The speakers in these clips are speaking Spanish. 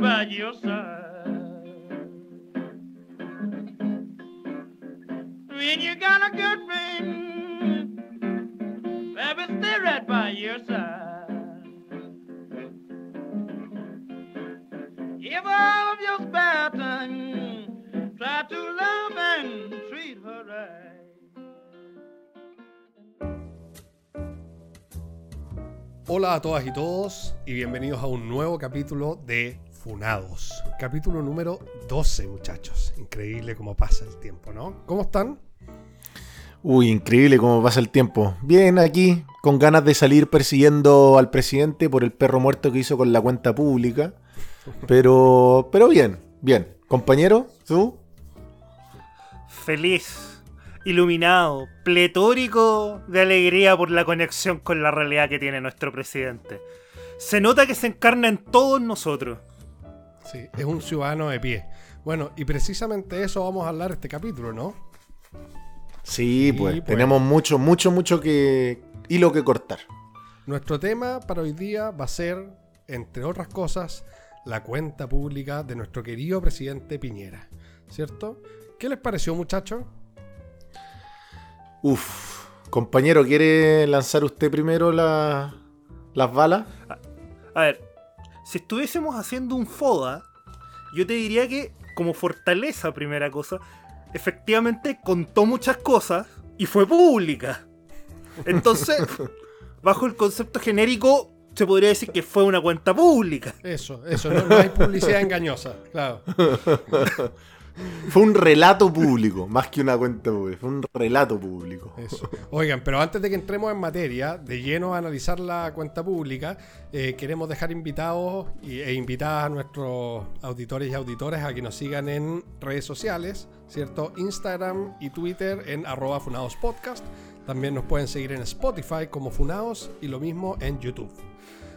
your side. When you got a good friend, baby, stay right by your side. Give all of your spare time, try to love and treat her right. Hola a todas y todos y bienvenidos a un nuevo capítulo de Funados. Capítulo número 12, muchachos. Increíble cómo pasa el tiempo, ¿no? ¿Cómo están? Uy, increíble cómo pasa el tiempo. Bien, aquí, con ganas de salir persiguiendo al presidente por el perro muerto que hizo con la cuenta pública. Pero, pero bien, bien. Compañero, ¿tú? feliz, iluminado, pletórico de alegría por la conexión con la realidad que tiene nuestro presidente. Se nota que se encarna en todos nosotros. Sí, es un ciudadano de pie. Bueno, y precisamente eso vamos a hablar este capítulo, ¿no? Sí, pues, pues. tenemos mucho, mucho, mucho que hilo que cortar. Nuestro tema para hoy día va a ser, entre otras cosas, la cuenta pública de nuestro querido presidente Piñera, ¿cierto? ¿Qué les pareció, muchachos? Uf, compañero, ¿quiere lanzar usted primero la- las balas? A ver, si estuviésemos haciendo un FODA, yo te diría que, como fortaleza, primera cosa, efectivamente contó muchas cosas y fue pública. Entonces, bajo el concepto genérico, se podría decir que fue una cuenta pública. Eso, eso, no, no hay publicidad engañosa, claro. Fue un relato público, más que una cuenta pública, fue un relato público. Eso. Oigan, pero antes de que entremos en materia, de lleno a analizar la cuenta pública, eh, queremos dejar invitados e invitadas a nuestros auditores y auditores a que nos sigan en redes sociales, ¿cierto? Instagram y Twitter en arroba Funados Podcast. También nos pueden seguir en Spotify como Funados y lo mismo en YouTube.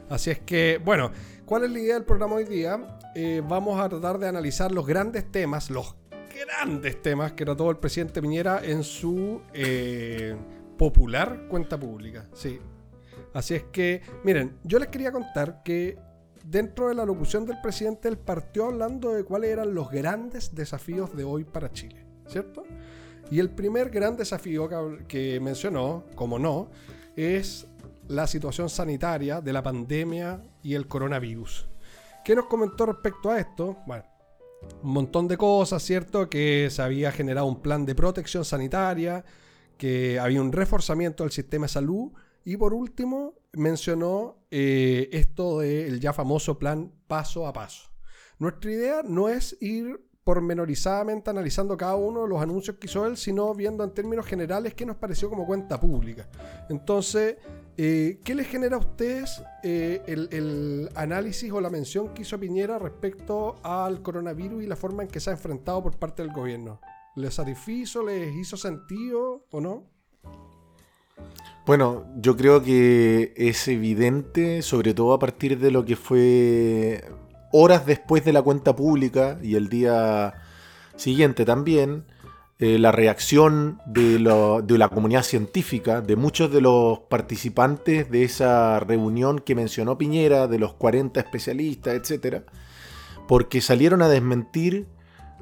Así es que, bueno, ¿cuál es la idea del programa hoy día? Eh, vamos a tratar de analizar los grandes temas, los grandes temas que trató el presidente Piñera en su eh, popular cuenta pública. Sí. Así es que, miren, yo les quería contar que dentro de la locución del presidente, él partió hablando de cuáles eran los grandes desafíos de hoy para Chile, ¿cierto? Y el primer gran desafío que, mencionó, como no, es la situación sanitaria de la pandemia y el coronavirus. ¿Qué nos comentó respecto a esto? Bueno, un montón de cosas, ¿cierto? Que se había generado un plan de protección sanitaria, que había un reforzamiento del sistema de salud y por último mencionó eh, esto del ya famoso plan paso a paso. Nuestra idea no es ir pormenorizadamente analizando cada uno de los anuncios que hizo él, sino viendo en términos generales qué nos pareció como cuenta pública. Entonces, eh, ¿qué les genera a ustedes eh, el, el análisis o la mención que hizo Piñera respecto al coronavirus y la forma en que se ha enfrentado por parte del gobierno? ¿Les satisfizo? ¿Les hizo sentido o no? Bueno, yo creo que es evidente, sobre todo a partir de lo que fue horas después de la cuenta pública y el día siguiente también, eh, la reacción de, de la comunidad científica, de muchos de los participantes de esa reunión que mencionó Piñera, de los 40 especialistas, etcétera, porque salieron a desmentir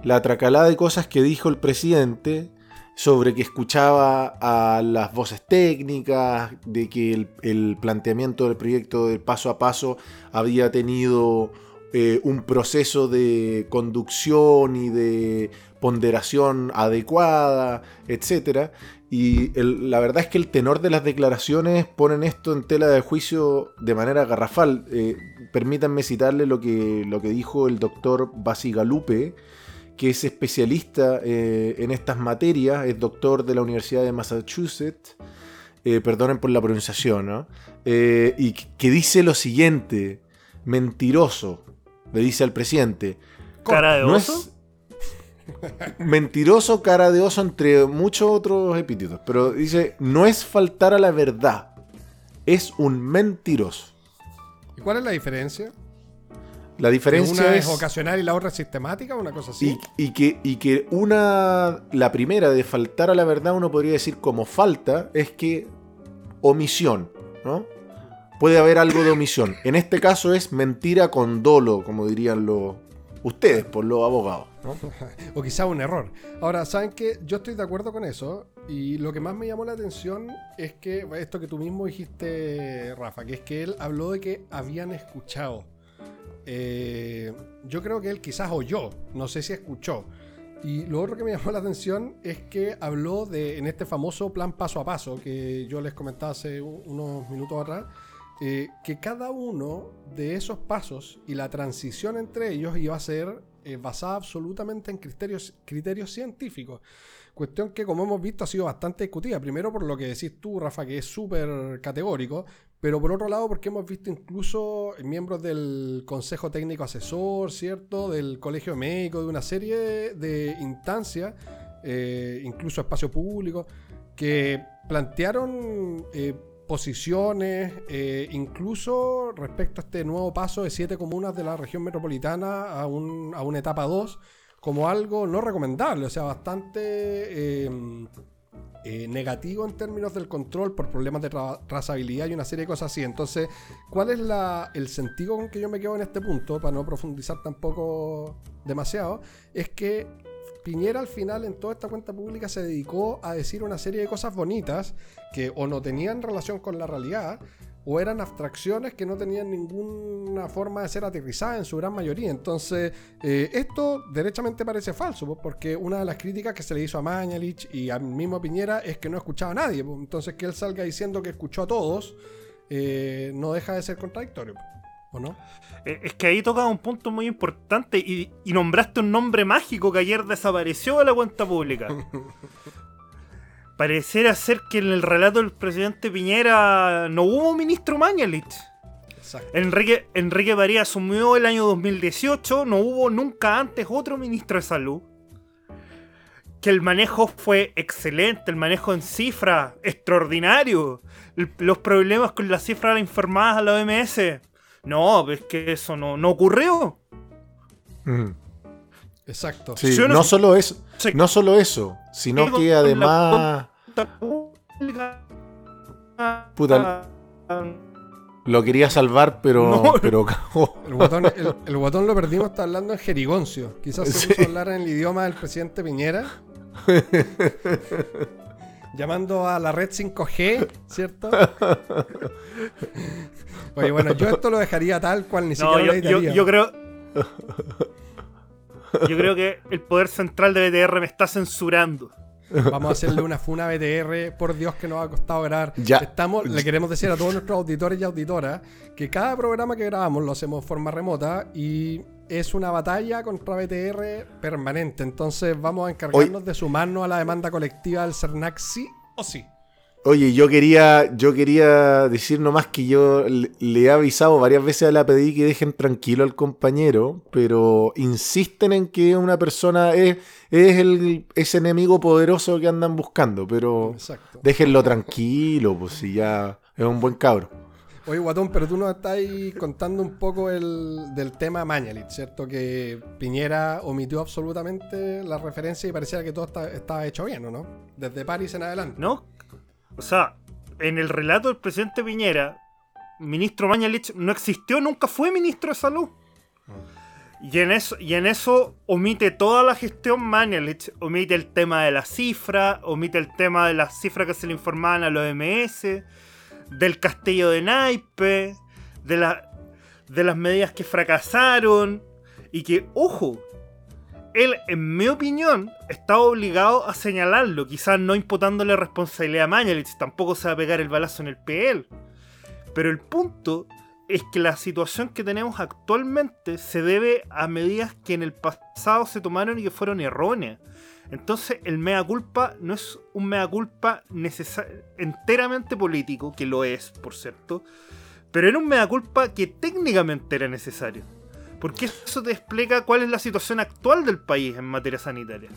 la tracalada de cosas que dijo el presidente sobre que escuchaba a las voces técnicas, de que el, el planteamiento del proyecto del paso a paso había tenido eh, un proceso de conducción y de ponderación adecuada, etc. Y la verdad es que el tenor de las declaraciones ponen esto en tela de juicio de manera garrafal. Eh, permítanme citarle lo que, lo que dijo el doctor Basigalupe, que es especialista eh, en estas materias, es doctor de la Universidad de Massachusetts, perdonen por la pronunciación, y que dice lo siguiente, mentiroso, le dice al presidente. ¿Cara de No oso? es- mentiroso, cara de oso, entre muchos otros epítetos, pero dice, no es faltar a la verdad, es un mentiroso. ¿Y cuál es la diferencia? La diferencia una es... es ocasional y la otra es sistemática, una cosa así. Y, y que, y que una, la primera de faltar a la verdad, uno podría decir como falta, es que omisión, ¿no? Puede haber algo de omisión. En este caso es mentira con dolo, como dirían los ustedes, por los abogados. o quizá un error. Ahora, ¿saben qué? Yo estoy de acuerdo con eso. Y lo que más me llamó la atención es que esto que tú mismo dijiste, Rafa, que es que él habló de que habían escuchado. Eh, yo creo que él quizás oyó, no sé si escuchó. Y lo otro que me llamó la atención es que habló de, en este famoso plan paso a paso, que yo les comentaba hace unos minutos atrás, que cada uno de esos pasos y la transición entre ellos iba a ser eh, basada absolutamente en criterios, criterios científicos. Cuestión que, como hemos visto, ha sido bastante discutida. Primero por lo que decís tú, Rafa, que es súper categórico, pero por otro lado porque hemos visto incluso miembros del Consejo Técnico Asesor, ¿cierto? Del Colegio Médico, de una serie de, de instancias, eh, incluso espacio público, que plantearon eh, posiciones, eh, incluso respecto a este nuevo paso de siete comunas de la región metropolitana a, un- a una etapa 2, como algo no recomendable, o sea, bastante eh, eh, negativo en términos del control por problemas de tra- trazabilidad y una serie de cosas así. Entonces, ¿cuál es la- el sentido con que yo me quedo en este punto, para no profundizar tampoco demasiado? Es que Piñera al final en toda esta cuenta pública se dedicó a decir una serie de cosas bonitas que o no tenían relación con la realidad o eran abstracciones que no tenían ninguna forma de ser aterrizadas en su gran mayoría. Entonces, eh, esto derechamente parece falso, pues, porque una de las críticas que se le hizo a Mañalich y al mismo Piñera es que no escuchaba a nadie. pues. Entonces, que él salga diciendo que escuchó a todos eh, no deja de ser contradictorio, pues, ¿o no? Eh, Es que ahí toca un punto muy importante y, y nombraste un nombre mágico que ayer desapareció de la cuenta pública. Pareciera ser que en el relato del presidente Piñera no hubo ministro Mañalich. Exacto. Enrique, Enrique María asumió el año 2018, no hubo nunca antes otro ministro de salud. Que el manejo fue excelente, el manejo en cifra, extraordinario. El- los problemas con las cifras informadas a la OMS. No, pues que eso no, no ocurrió. Mm. Exacto. Sí, no solo eso, no solo eso, sino que además Puta. lo quería salvar, pero, No. pero cagó. El botón, el, el botón lo perdimos, está hablando en jerigoncio. Quizás se Sí. puso a hablar en el idioma del presidente Piñera. Llamando a la red 5G, ¿cierto? Oye, bueno, yo esto lo dejaría tal cual, ni No, siquiera yo, lo yo- yo creo. Yo creo que el poder central de BTR me está censurando. Vamos a hacerle una funa BTR, por Dios que nos ha costado grabar. Ya. Estamos, le queremos decir a todos nuestros auditores y auditoras que cada programa que grabamos lo hacemos de forma remota y es una batalla contra BTR permanente. Entonces vamos a encargarnos de sumarnos a la demanda colectiva del CERNAC sí o sí. Oye, yo quería, yo quería decir nomás que yo le, le he avisado varias veces a la pedí que dejen tranquilo al compañero, pero insisten en que una persona es, es el, ese enemigo poderoso que andan buscando, pero Exacto. déjenlo tranquilo, pues si ya es un buen cabro. Oye, Guatón, pero tú nos estás contando un poco el, del tema Mañalit, ¿cierto? Que Piñera omitió absolutamente la referencia y parecía que todo está- estaba hecho bien, ¿o no? Desde París en adelante. ¿No? O sea, en el relato del presidente Piñera, ministro Mañalich no existió, nunca fue ministro de salud. Y en eso, y en eso omite toda la gestión Mañalich, omite el tema de la cifra, omite el tema de las cifras que se le informaban a los OMS, del castillo de naipe, de, la, de las medidas que fracasaron, y que, ojo, él, en mi opinión, está obligado a señalarlo, quizás no imputándole responsabilidad a Mañalich, tampoco se va a pegar el balazo en el PL. Pero el punto es que la situación que tenemos actualmente se debe a medidas que en el pasado se tomaron y que fueron erróneas. Entonces el mea culpa no es un mea culpa enteramente político, que lo es, por cierto, pero era un mea culpa que técnicamente era necesario. Porque eso te explica cuál es la situación actual del país en materia sanitaria.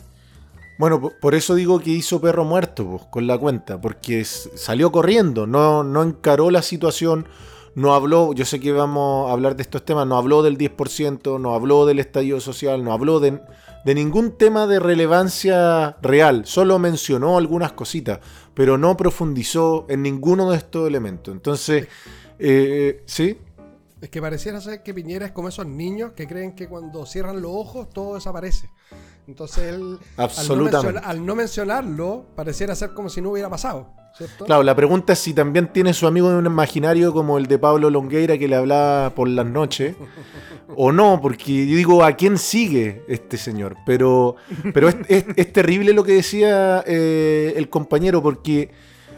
Bueno, po- por eso digo que hizo perro muerto pues, con la cuenta, porque salió corriendo, no, no encaró la situación, no habló, yo sé que vamos a hablar de estos temas, no habló del 10%, no habló del estallido social, no habló de, de ningún tema de relevancia real, solo mencionó algunas cositas, pero no profundizó en ninguno de estos elementos. Entonces, Eh, sí, Es que pareciera ser que Piñera es como esos niños que creen que cuando cierran los ojos todo desaparece. Entonces él, al no, Absolutamente. al no mencionarlo, pareciera ser como si no hubiera pasado. ¿cierto? Claro, la pregunta es si también tiene su amigo de un imaginario como el de Pablo Longueira que le hablaba por las noches, o no, porque yo digo, ¿a quién sigue este señor? Pero, pero es, es- es terrible lo que decía eh, el compañero, porque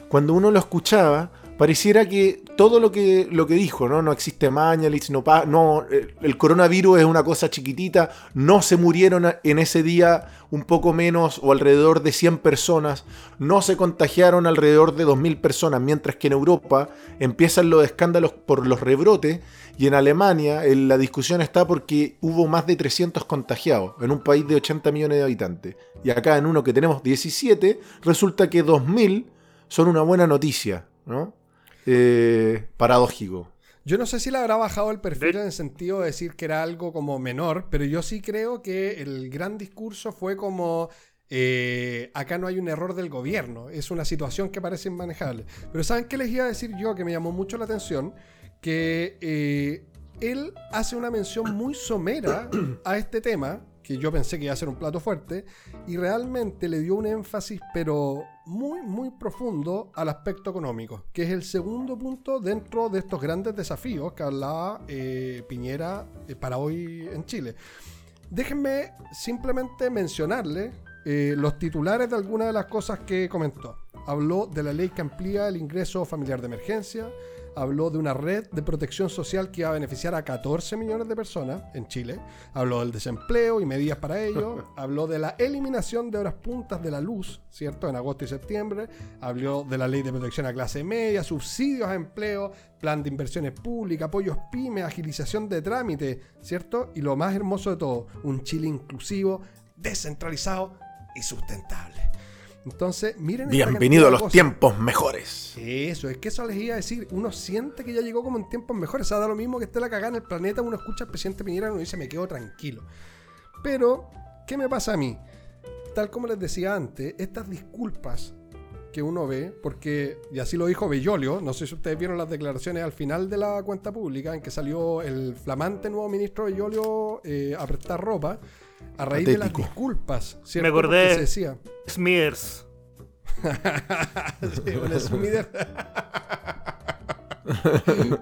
cuando uno lo escuchaba, pareciera que todo lo que, lo que dijo, ¿no? No existe Mañalich, no, pa- no el coronavirus es una cosa chiquitita, no se murieron en ese día un poco menos o alrededor de 100 personas, no se contagiaron alrededor de 2.000 personas, mientras que en Europa empiezan los escándalos por los rebrotes y en Alemania eh, la discusión está porque hubo más de 300 contagiados en un país de 80 millones de habitantes. Y acá en uno que tenemos 17, resulta que 2.000 son una buena noticia, ¿no? Eh, paradójico. Yo no sé si le habrá bajado el perfil De- en el sentido de decir que era algo como menor, pero yo sí creo que el gran discurso fue como eh, acá no hay un error del gobierno, es una situación que parece inmanejable. Pero ¿saben qué les iba a decir yo que me llamó mucho la atención? Que eh, él hace una mención muy somera a este tema, que yo pensé que iba a ser un plato fuerte, y realmente le dio un énfasis, pero muy, muy profundo al aspecto económico, que es el segundo punto dentro de estos grandes desafíos que hablaba eh, Piñera eh, para hoy en Chile. Déjenme simplemente mencionarle eh, los titulares de algunas de las cosas que comentó. Habló de la ley que amplía el ingreso familiar de emergencia, habló de una red de protección social que iba a beneficiar a 14 millones de personas en Chile, habló del desempleo y medidas para ello, habló de la eliminación de horas puntas de la luz, ¿cierto? En agosto y septiembre, habló de la ley de protección a clase media, subsidios a empleo, plan de inversiones públicas, apoyos pymes, agilización de trámite, ¿cierto? Y lo más hermoso de todo, un Chile inclusivo, descentralizado y sustentable. Entonces, miren Bienvenido a los cosas. tiempos mejores. Eso, es que eso les iba a decir. Uno siente que ya llegó como en tiempos mejores. O sea, da lo mismo que esté la cagada en el planeta. Uno escucha al presidente Piñera y uno dice, me quedo tranquilo. Pero, ¿qué me pasa a mí? Tal como les decía antes, estas disculpas que uno ve, porque, y así lo dijo Bellolio, no sé si ustedes vieron las declaraciones al final de la cuenta pública, en que salió el flamante nuevo ministro Bellolio eh, a prestar ropa, a raíz de las disculpas. ¿cierto? Me acordé- se decía, Smithers. Sí, un Smithers.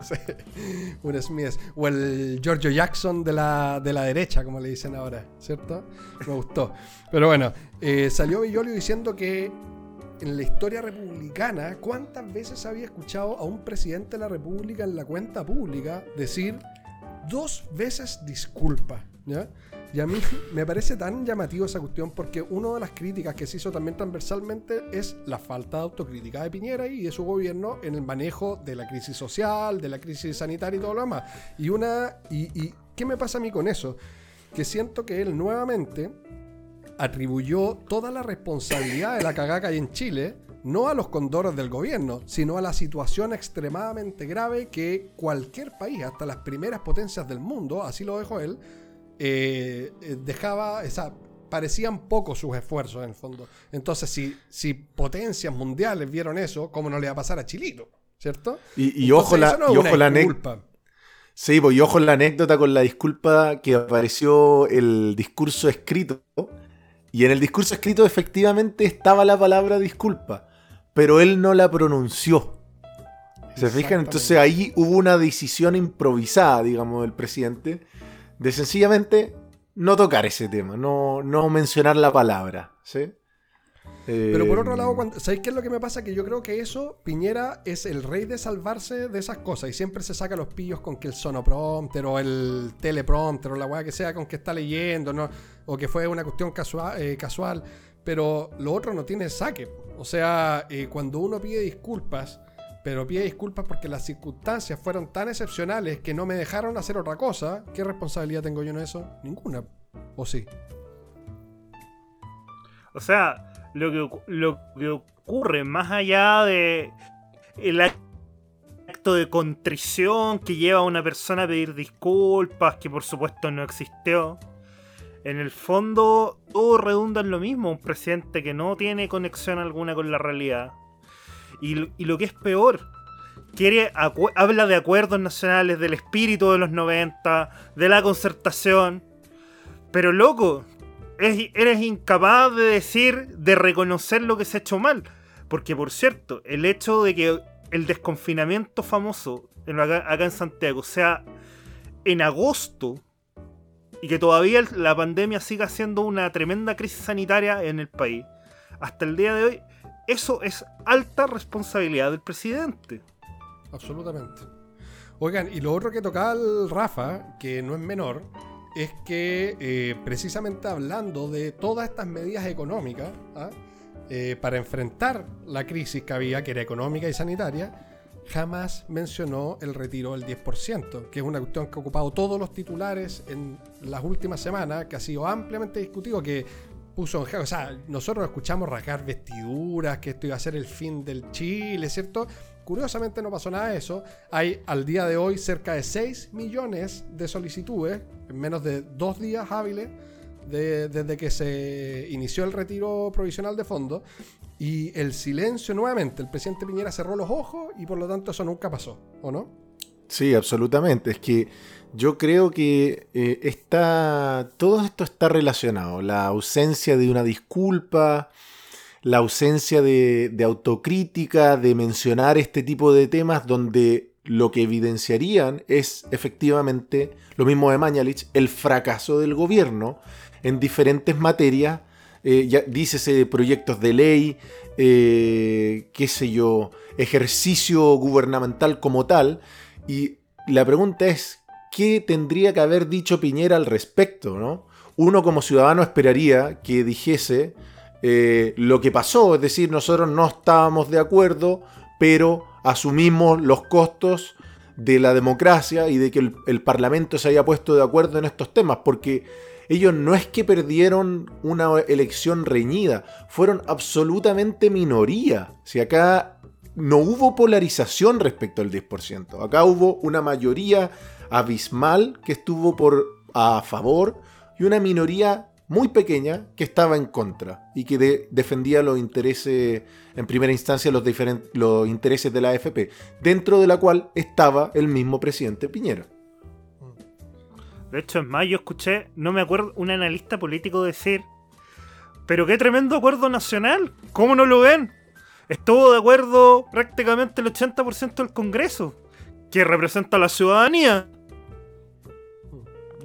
Sí, un Smithers. O el Giorgio Jackson de la, de la derecha, como le dicen ahora, ¿cierto? Me gustó. Pero bueno, eh, salió Villolio diciendo que en la historia republicana, ¿cuántas veces había escuchado a un presidente de la República en la cuenta pública decir dos veces disculpa? ¿ya? Y a mí me parece tan llamativo esa cuestión porque una de las críticas que se hizo también transversalmente es la falta de autocrítica de Piñera y de su gobierno en el manejo de la crisis social, de la crisis sanitaria y todo lo demás. Y una y, ¿qué me pasa a mí con eso? Que siento que él nuevamente atribuyó toda la responsabilidad de la cagada que en Chile no a los condores del gobierno, sino a la situación extremadamente grave que cualquier país, hasta las primeras potencias del mundo, así lo dejó él, eh, eh, dejaba, o sea, parecían pocos sus esfuerzos en el fondo. Entonces, si, si potencias mundiales vieron eso, ¿cómo no le va a pasar a Chilito? ¿Cierto? Y, y Entonces, ojo la, no y ojo la disculpa. Sí, pues y ojo la anécdota con la disculpa que apareció el discurso escrito. Y en el discurso escrito efectivamente estaba la palabra disculpa, pero él no la pronunció. ¿Se fijan? Entonces ahí hubo una decisión improvisada, digamos, del presidente, de sencillamente no tocar ese tema, no, no mencionar la palabra. ¿sí? Pero por otro Eh, lado, cuando, ¿sabéis qué es lo que me pasa? Que yo creo que eso, Piñera es el rey de salvarse de esas cosas y siempre se saca los pillos con que el sonoprompter o el teleprompter o la weá que sea con que está leyendo, ¿no? o que fue una cuestión casual, eh, casual. Pero lo otro no tiene saque. O sea, eh, cuando uno pide disculpas, pero pide disculpas porque las circunstancias fueron tan excepcionales que no me dejaron hacer otra cosa, ¿qué responsabilidad tengo yo en eso? Ninguna. ¿O sí? O sea, lo que, lo que ocurre más allá de el acto de contrición que lleva a una persona a pedir disculpas, que por supuesto no existió. En el fondo, todo redunda en lo mismo, un presidente que no tiene conexión alguna con la realidad. Y, lo- que es peor, quiere habla de acuerdos nacionales, del espíritu de los 90, de la concertación. Pero loco, es- eres incapaz de decir, de reconocer lo que se ha hecho mal. Porque por cierto, el hecho de que el desconfinamiento famoso en- acá, acá en Santiago sea en agosto y que todavía la pandemia siga siendo una tremenda crisis sanitaria en el país, hasta el día de hoy, eso es alta responsabilidad del presidente. Absolutamente. Oigan, y lo otro que tocaba el Rafa, que no es menor, es que eh, precisamente hablando de todas estas medidas económicas ¿ah? eh, para enfrentar la crisis que había, que era económica y sanitaria, jamás mencionó el retiro del 10%, que es una cuestión que ha ocupado todos los titulares en las últimas semanas, que ha sido ampliamente discutido, que puso O sea, nosotros escuchamos rasgar vestiduras, que esto iba a ser el fin del Chile, ¿cierto? Curiosamente no pasó nada de eso. Hay al día de hoy cerca de 6 millones de solicitudes en menos de dos días hábiles de- desde que se inició el retiro provisional de fondos. Y el silencio nuevamente. El presidente Piñera cerró los ojos y por lo tanto eso nunca pasó, ¿o no? Sí, absolutamente. Es que yo creo que eh, está, todo esto está relacionado. La ausencia de una disculpa, la ausencia de, autocrítica, de mencionar este tipo de temas donde lo que evidenciarían es efectivamente, lo mismo de Mañalich, el fracaso del gobierno en diferentes materias. Eh, ya, dícese de proyectos de ley, eh, qué sé yo, ejercicio gubernamental como tal. Y la pregunta es, ¿qué tendría que haber dicho Piñera al respecto? ¿no? Uno como ciudadano esperaría que dijese eh, lo que pasó, es decir, nosotros no estábamos de acuerdo, pero asumimos los costos de la democracia y de que el, el Parlamento se haya puesto de acuerdo en estos temas, porque ellos no es que perdieron una elección reñida, fueron absolutamente minoría. Si acá no hubo polarización respecto al 10%, acá hubo una mayoría abismal que estuvo por a favor y una minoría muy pequeña que estaba en contra y que de- defendía los intereses, en primera instancia, los, los intereses de la AFP, dentro de la cual estaba el mismo presidente Piñera. De hecho, es más, yo escuché, no me acuerdo, un analista político decir, pero qué tremendo acuerdo nacional, ¿cómo no lo ven? Estuvo de acuerdo prácticamente el 80% del Congreso, que representa a la ciudadanía.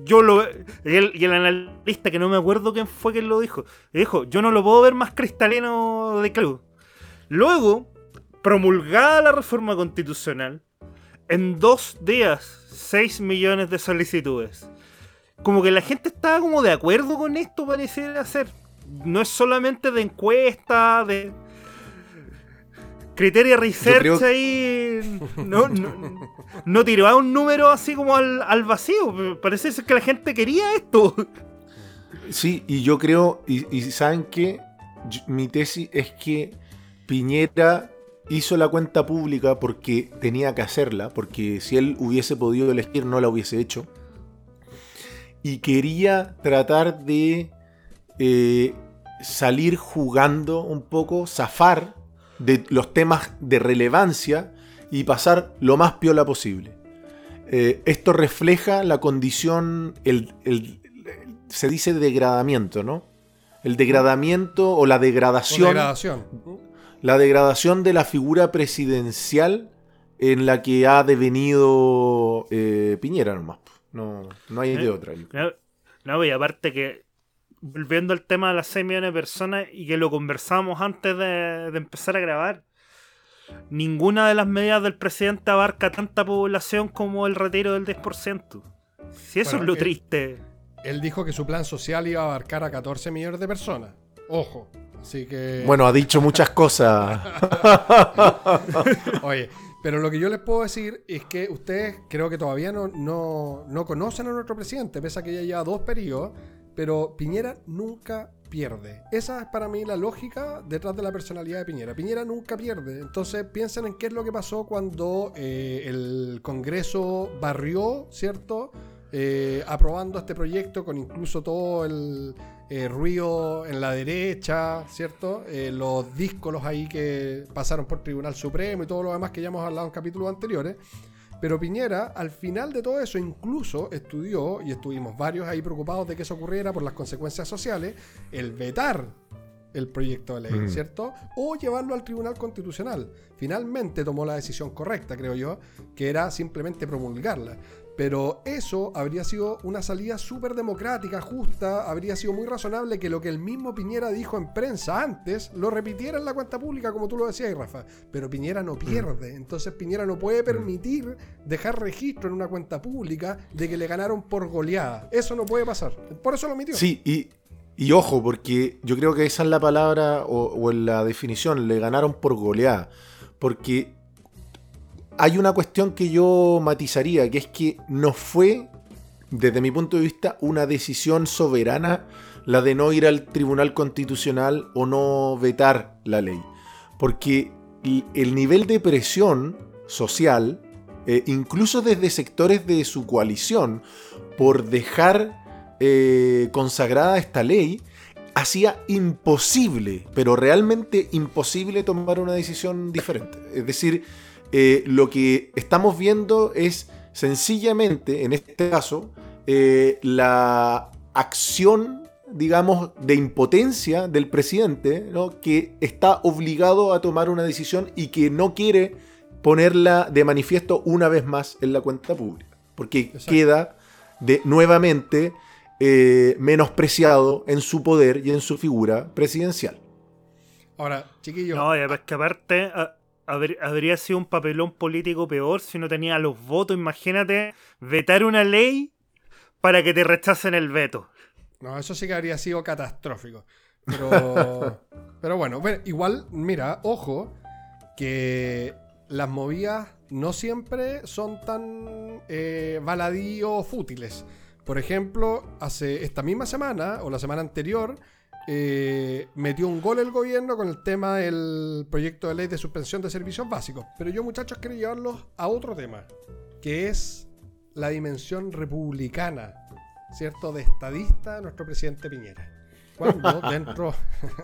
Yo lo y el, y el analista, que no me acuerdo quién fue quien lo dijo, dijo, yo no lo puedo ver más cristalino de claro. Luego, promulgada la reforma constitucional, en dos días, 6 millones de solicitudes. Como que la gente estaba como de acuerdo con esto, pareciera ser. No es solamente de encuesta, de criterio research creo- ahí. No, no, no tiraba un número así como al, al vacío. Parece ser que la gente quería esto. Sí, y yo creo, y, y saben que mi tesis es que Piñera hizo la cuenta pública porque tenía que hacerla, porque si él hubiese podido elegir no la hubiese hecho. Y quería tratar de eh, salir jugando un poco, zafar de los temas de relevancia y pasar lo más piola posible. Eh, esto refleja la condición, el, el- se dice degradamiento, ¿no? El degradamiento o la O degradación, degradación. la degradación de la figura presidencial en la que ha devenido eh, Piñera nomás. No, no hay de ¿Eh? otra. No, no, y aparte que, volviendo al tema de las 6 millones de personas y que lo conversamos antes de, de empezar a grabar, ninguna de las medidas del presidente abarca tanta población como el retiro del 10%. Si eso Bueno, es lo eh, triste. Él dijo que su plan social iba a abarcar a 14 millones de personas. Ojo. Así que. Bueno, ha dicho muchas cosas. Oye, pero lo que yo les puedo decir es que ustedes creo que todavía no, no, no conocen a nuestro presidente, pese a que ya lleva dos periodos, pero Piñera nunca pierde. Esa es para mí la lógica detrás de la personalidad de Piñera. Piñera nunca pierde. Entonces piensen en qué es lo que pasó cuando eh, el Congreso barrió, ¿cierto? Eh, aprobando este proyecto con incluso todo el, eh, ruido en la derecha, ¿cierto? Los díscolos ahí que pasaron por Tribunal Supremo y todo lo demás que ya hemos hablado en capítulos anteriores. Pero Piñera, al final de todo eso, incluso estudió, y estuvimos varios ahí preocupados de que eso ocurriera por las consecuencias sociales, el vetar el proyecto de ley, Mm. ¿cierto? O llevarlo al Tribunal Constitucional. Finalmente tomó la decisión correcta, creo yo, que era simplemente promulgarla. Pero eso habría sido una salida súper democrática, justa, habría sido muy razonable que lo que el mismo Piñera dijo en prensa antes lo repitiera en la cuenta pública, como tú lo decías, Rafa. Pero Piñera no pierde, entonces Piñera no puede permitir dejar registro en una cuenta pública de que le ganaron por goleada. Eso no puede pasar. Por eso lo omitió. Sí, y, y ojo, porque yo creo que esa es la palabra o, o en la definición, le ganaron por goleada. Porque hay una cuestión que yo matizaría, que es que no fue, desde mi punto de vista, una decisión soberana la de no ir al Tribunal Constitucional o no vetar la ley. Porque el nivel de presión social, eh, incluso desde sectores de su coalición, por dejar eh, consagrada esta ley, hacía imposible, pero realmente imposible tomar una decisión diferente. Es decir, eh, lo que estamos viendo es sencillamente, en este caso, eh, la acción, digamos, de impotencia del presidente, ¿no? que está obligado a tomar una decisión y que no quiere ponerla de manifiesto una vez más en la cuenta pública. Porque Exacto. queda de, nuevamente eh, menospreciado en su poder y en su figura presidencial. Ahora, chiquillos, No, es que aparte a- haber- habría sido un papelón político peor si no tenía los votos. Imagínate vetar una ley para que te rechacen el veto. No, eso sí que habría sido catastrófico. Pero, pero bueno, bueno, igual, mira, ojo, que las movidas no siempre son tan eh, baladíos fútiles. Por ejemplo, hace esta misma semana o la semana anterior eh, metió un gol el gobierno con el tema del proyecto de ley de suspensión de servicios básicos. Pero yo, muchachos, quiero llevarlos a otro tema, que es la dimensión republicana, ¿cierto? De estadista de nuestro presidente Piñera. Cuando dentro,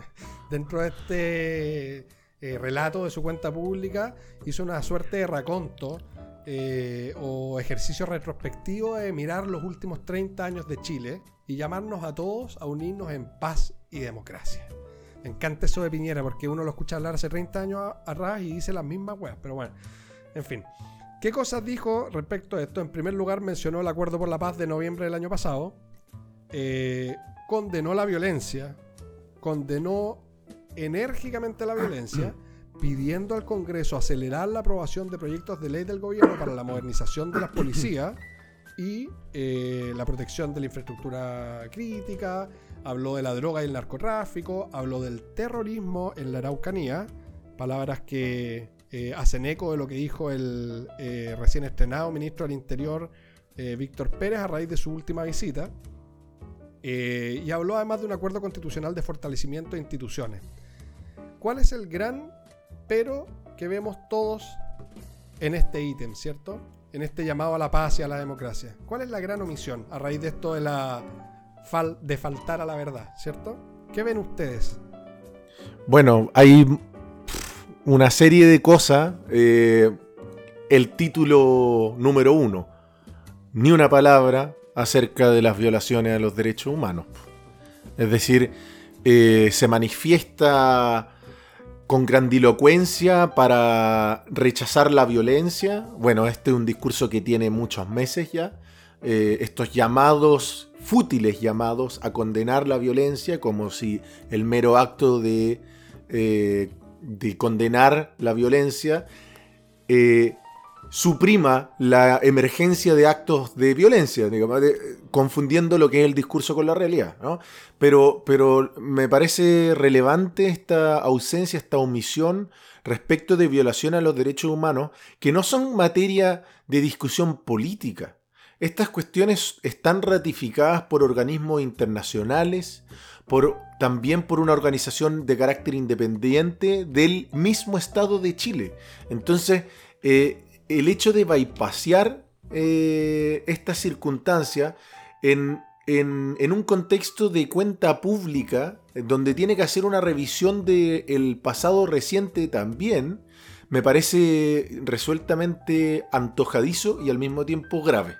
dentro de este eh, relato de su cuenta pública hizo una suerte de raconto eh, o ejercicio retrospectivo de mirar los últimos 30 años de Chile y llamarnos a todos a unirnos en paz y democracia. Me encanta eso de Piñera porque uno lo escucha hablar hace 30 años a- atrás y dice las mismas weas, pero bueno, en fin. ¿Qué cosas dijo respecto a esto? En primer lugar mencionó el acuerdo por la paz de noviembre del año pasado, eh, condenó la violencia, condenó enérgicamente la violencia, pidiendo al Congreso acelerar la aprobación de proyectos de ley del gobierno para la modernización de las policías y eh, la protección de la infraestructura crítica, habló de la droga y el narcotráfico, habló del terrorismo en la Araucanía, palabras que eh, hacen eco de lo que dijo el eh, recién estrenado ministro del Interior, eh, Víctor Pérez, a raíz de su última visita. Y habló además de un acuerdo constitucional de fortalecimiento de instituciones. ¿Cuál es el gran pero que vemos todos en este ítem, ¿cierto? En este llamado a la paz y a la democracia. ¿Cuál es la gran omisión a raíz de esto de la de faltar a la verdad, ¿cierto? ¿Qué ven ustedes? Bueno, hay una serie de cosas. eh, el título número uno. Ni una palabra acerca de las violaciones a los derechos humanos. Es decir, eh, se manifiesta con grandilocuencia para rechazar la violencia. Bueno, este es un discurso que tiene muchos meses ya. Eh, estos llamados, fútiles llamados a condenar la violencia como si el mero acto de, eh, de condenar la violencia eh, suprima la emergencia de actos de violencia, confundiendo lo que es el discurso con la realidad. Pero, pero me parece relevante esta ausencia, esta omisión respecto de violación a los derechos humanos, que no son materia de discusión política. Estas cuestiones están ratificadas por organismos internacionales, por, también por una organización de carácter independiente del mismo Estado de Chile. Entonces, eh, el hecho de bypasear eh, esta circunstancia en en, en un contexto de cuenta pública, donde tiene que hacer una revisión del pasado reciente también, me parece resueltamente antojadizo y al mismo tiempo grave.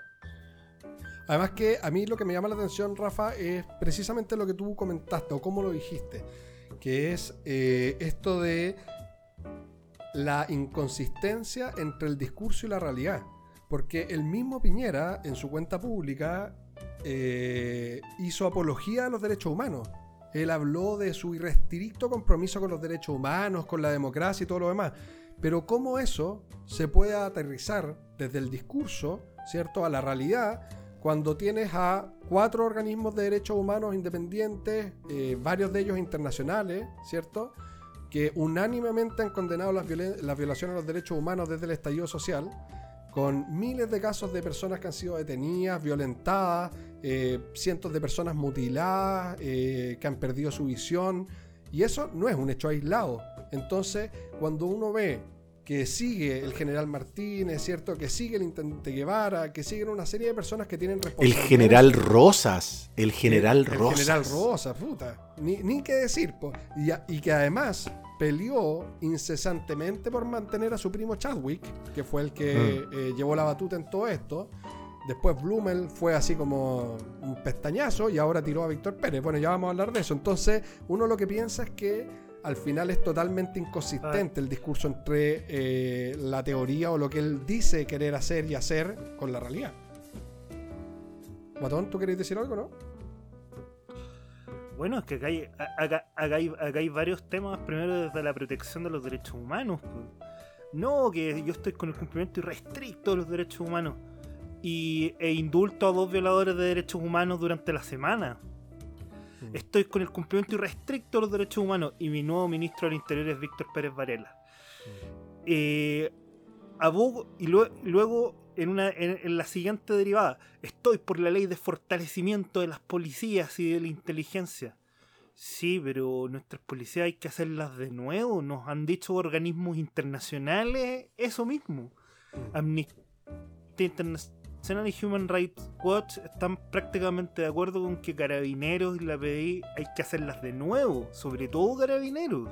Además que a mí lo que me llama la atención, Rafa, es precisamente lo que tú comentaste o cómo lo dijiste, que es eh, esto de la inconsistencia entre el discurso y la realidad. Porque el mismo Piñera, en su cuenta pública, eh, hizo apología a los derechos humanos. Él habló de su irrestricto compromiso con los derechos humanos, con la democracia y todo lo demás. Pero cómo eso se puede aterrizar desde el discurso, ¿cierto?, a la realidad, cuando tienes a cuatro organismos de derechos humanos independientes, eh, varios de ellos internacionales, ¿cierto?, que unánimemente han condenado las, las violaciones a los derechos humanos desde el estallido social, con miles de casos de personas que han sido detenidas, violentadas, eh, cientos de personas mutiladas, eh, que han perdido su visión. Y eso no es un hecho aislado. Entonces, cuando uno ve que sigue el general Martínez, ¿cierto? Que sigue el intendente Guevara, que siguen una serie de personas que tienen El responsabilidades. general Rosas. El general El Rosas. general Rosa, puta. Ni, ni qué decir, po. Y, y que además peleó incesantemente por mantener a su primo Chadwick, que fue el que eh, llevó la batuta en todo esto. Después Blumel fue así como un pestañazo y ahora tiró a Víctor Pérez. Bueno, ya vamos a hablar de eso. Entonces, uno lo que piensa es que al final es totalmente inconsistente el discurso entre eh, la teoría o lo que él dice querer hacer y hacer con la realidad. Guatón, ¿tú querés decir algo, no? Bueno, es que acá hay, acá, hay, hay varios temas. Primero, desde la protección de los derechos humanos. pues. No, que yo estoy con el cumplimiento irrestricto de los derechos humanos. Y, e indulto a dos violadores de derechos humanos durante la semana. Mm. Estoy con el cumplimiento irrestricto de los derechos humanos. Y mi nuevo ministro del Interior es Víctor Pérez Varela. Eh, abogo, y lue- luego, en, una, en, en la siguiente derivada, estoy por la ley de fortalecimiento de las policías y de la inteligencia. Sí, pero nuestras policías hay que hacerlas de nuevo. Nos han dicho organismos internacionales eso mismo. Amnistía Internacional y Human Rights Watch están prácticamente de acuerdo con que Carabineros y la PDI hay que hacerlas de nuevo, sobre todo Carabineros.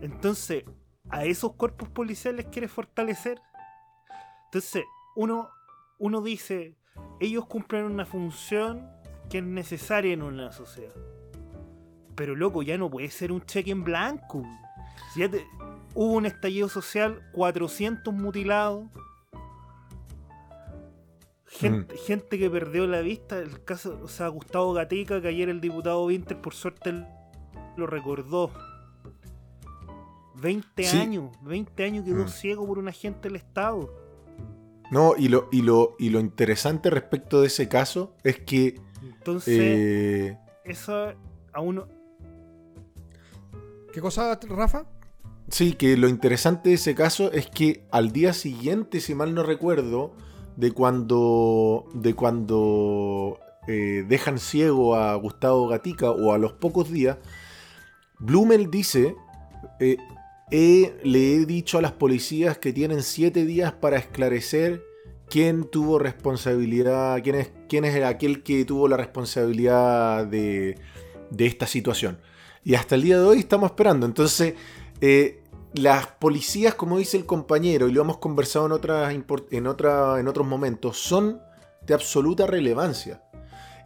Entonces, a esos cuerpos policiales quieres fortalecer. Entonces, uno, uno dice, ellos cumplen una función que es necesaria en una sociedad. Pero loco, ya no puede ser un cheque en blanco. Si ya te- hubo un estallido social, 400 mutilados. Gente, gente que perdió la vista, el caso, o sea, Gustavo Gatica, que ayer el diputado Winter por suerte lo recordó. 20 Sí. años, 20 años quedó Mm. ciego por un agente del Estado. No, y lo, y, lo, y lo interesante respecto de ese caso es que Entonces, eh, eso a uno. ¿Qué cosa, Rafa? Sí, que lo interesante de ese caso es que al día siguiente, si mal no recuerdo, de cuando, de cuando eh, dejan ciego a Gustavo Gatica o a los pocos días, Blumel dice, eh, "He- le he dicho a las policías que tienen siete días para esclarecer quién tuvo responsabilidad, quién es, quién es aquel que tuvo la responsabilidad de, de esta situación. Y hasta el día de hoy estamos esperando. Entonces, eh, las policías, como dice el compañero, y lo hemos conversado en, otras en, en otros momentos, son de absoluta relevancia.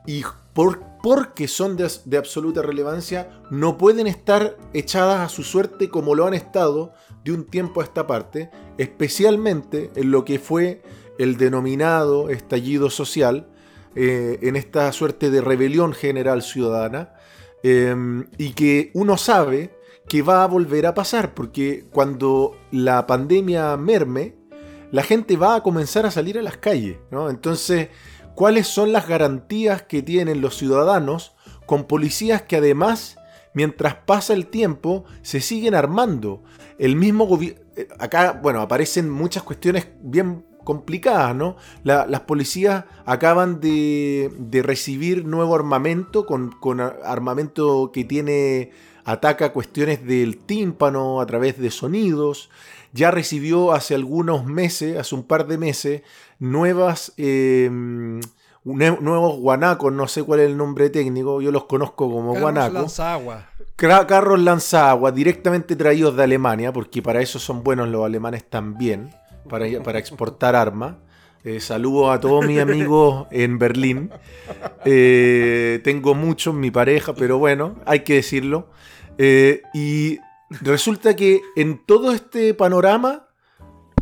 Y por, porque son de, de absoluta relevancia, no pueden estar echadas a su suerte como lo han estado de un tiempo a esta parte, especialmente en lo que fue el denominado estallido social, eh, en esta suerte de rebelión general ciudadana, eh, y que uno sabe que va a volver a pasar, porque cuando la pandemia merme, la gente va a comenzar a salir a las calles, ¿no? Entonces, ¿cuáles son las garantías que tienen los ciudadanos con policías que además, mientras pasa el tiempo, se siguen armando? El mismo gobierno... Acá, bueno, aparecen muchas cuestiones bien complicadas, ¿no? La- las policías acaban de, recibir nuevo armamento, con, con ar- armamento que tiene ataca cuestiones del tímpano a través de sonidos. Ya recibió hace algunos meses, hace un par de meses, nuevas, eh, nuevos guanacos, no sé cuál es el nombre técnico, yo los conozco como Carlos guanacos. Lanzagua. Carros lanzaagua directamente traídos de Alemania, porque para eso son buenos los alemanes también, para, para exportar armas. Eh, saludos a todos mis amigos en Berlín. Eh, tengo muchos, mi pareja, pero bueno, hay que decirlo. Eh, y resulta que en todo este panorama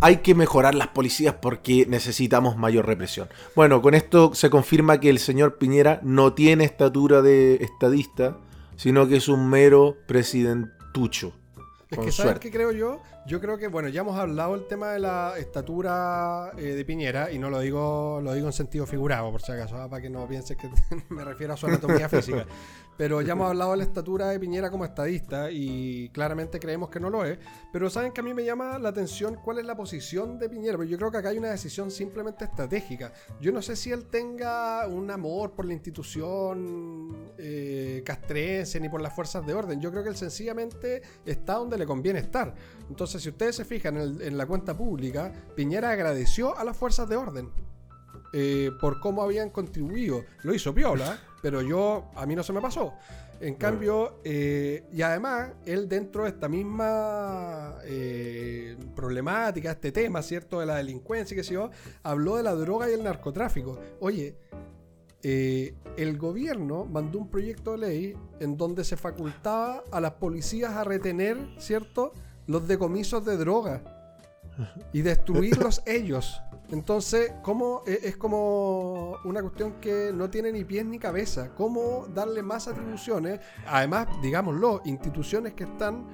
hay que mejorar las policías porque necesitamos mayor represión. Bueno, con esto se confirma que el señor Piñera no tiene estatura de estadista, sino que es un mero presidentucho. Es que, ¿sabes qué creo yo? Yo creo que, bueno, ya hemos hablado el tema de la estatura eh, de Piñera, y no lo digo, lo digo en sentido figurado, por si acaso, ah, para que no pienses que me refiero a su anatomía física. Pero ya hemos hablado de la estatura de Piñera como estadista, y claramente creemos que no lo es. Pero saben que a mí me llama la atención cuál es la posición de Piñera, porque yo creo que acá hay una decisión simplemente estratégica. Yo no sé si él tenga un amor por la institución eh, castrense ni por las fuerzas de orden. Yo creo que él sencillamente está donde le conviene estar. Entonces, si ustedes se fijan en la cuenta pública, Piñera agradeció a las fuerzas de orden eh, por cómo habían contribuido. Lo hizo Piola, pero yo, a mí no se me pasó. En cambio, eh, y además, él dentro de esta misma eh, problemática, este tema, ¿cierto? De la delincuencia y qué sé yo, habló de la droga y el narcotráfico. Oye, eh, el gobierno mandó un proyecto de ley en donde se facultaba a las policías a retener, ¿cierto? Los decomisos de droga y destruirlos ellos. Entonces, ¿cómo e- es como una cuestión que no tiene ni pies ni cabeza? ¿Cómo darle más atribuciones? Además, digámoslo, instituciones que están,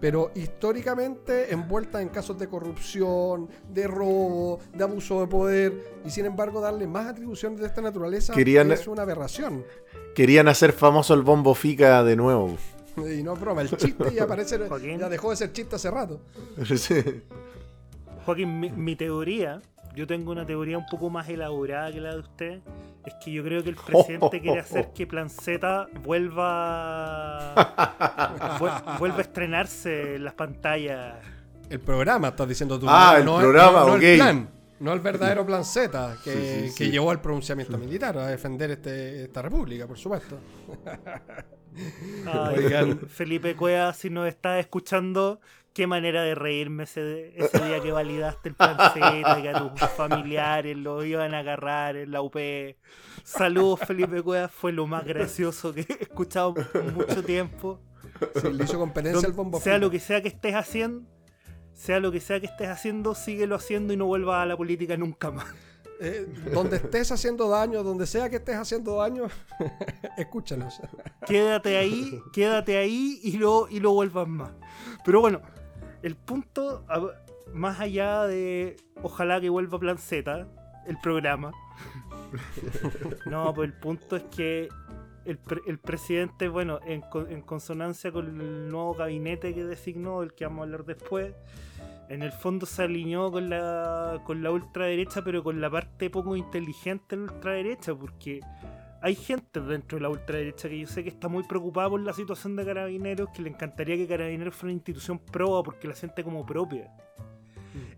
pero históricamente envueltas en casos de corrupción, de robo, de abuso de poder, y sin embargo darle más atribuciones de esta naturaleza Querían- es una aberración. Querían hacer famoso el bombo fica de nuevo. Y no broma, el chiste ya parece, Joaquín. ya dejó de ser chiste hace rato. Sí. Joaquín, mi, mi teoría, yo tengo una teoría un poco más elaborada que la de usted, es que yo creo que el presidente quiere hacer que Plan Z vuelva, vuel- vuelva a estrenarse en las pantallas. El programa, estás diciendo tú. Ah, el programa, no ok. el plan, no el verdadero plan Z que, Sí, sí, que sí. llevó al pronunciamiento militar a defender este, esta república, por supuesto. Ay, Oigan. Felipe Cueva, si nos estás escuchando, qué manera de reírme ese, ese día que validaste el plan Z, que a tus familiares lo iban a agarrar en la UP. Saludos, Felipe Cueva, fue lo más gracioso que he escuchado en mucho tiempo. Sí, le hizo competencia al bombo. sea lo que sea que estés haciendo, sea lo que sea que estés haciendo, síguelo haciendo y no vuelvas a la política nunca más. Eh, donde estés haciendo daño, donde sea que estés haciendo daño, escúchanos. Quédate ahí, quédate ahí y lo, y lo vuelvas más. Pero bueno, el punto, más allá de ojalá que vuelva Plan Z, el programa. No, pues el punto es que el, pre- el presidente, bueno, en, co- en consonancia con el nuevo gabinete que designó, del que vamos a hablar después, en el fondo se alineó con la, con la ultraderecha, pero con la parte poco inteligente de la ultraderecha, porque hay gente dentro de la ultraderecha que yo sé que está muy preocupada por la situación de Carabineros, que le encantaría que Carabineros fuera una institución proba porque la siente como propia.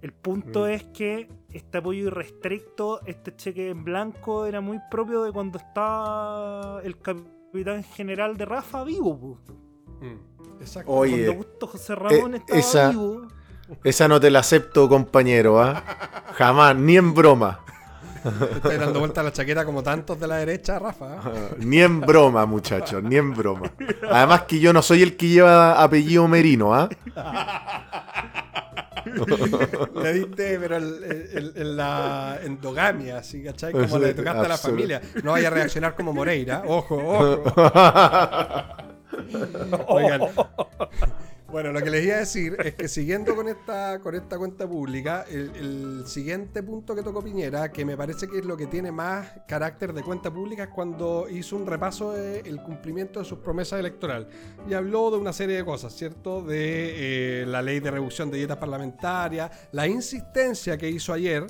El punto Mm. es que este apoyo irrestricto, este cheque en blanco, era muy propio de cuando estaba el capitán general de Rafa vivo. Mm, Exacto. Oye, Cuando Augusto José Ramón eh, estaba esa- vivo. Esa no te la acepto, compañero, ¿ah? Jamás, ni en broma. Estoy dando vuelta a la chaqueta como tantos de la derecha, Rafa. ¿eh? Ni en broma, muchachos, ni en broma. Además que yo no soy el que lleva apellido Merino, ¿ah? Le diste, pero el- el- el- la endogamia, ¿sí? ¿cachai? Como le tocaste a la familia. No vaya a reaccionar como Moreira. Ojo, ojo. Oigan. Bueno, lo que les iba a decir es que siguiendo con esta, con esta cuenta pública, el, siguiente punto que tocó Piñera, que me parece que es lo que tiene más carácter de cuenta pública, es cuando hizo un repaso del cumplimiento de sus promesas electorales. Y habló de una serie de cosas, ¿cierto? De eh, la ley de reducción de dietas parlamentarias, la insistencia que hizo ayer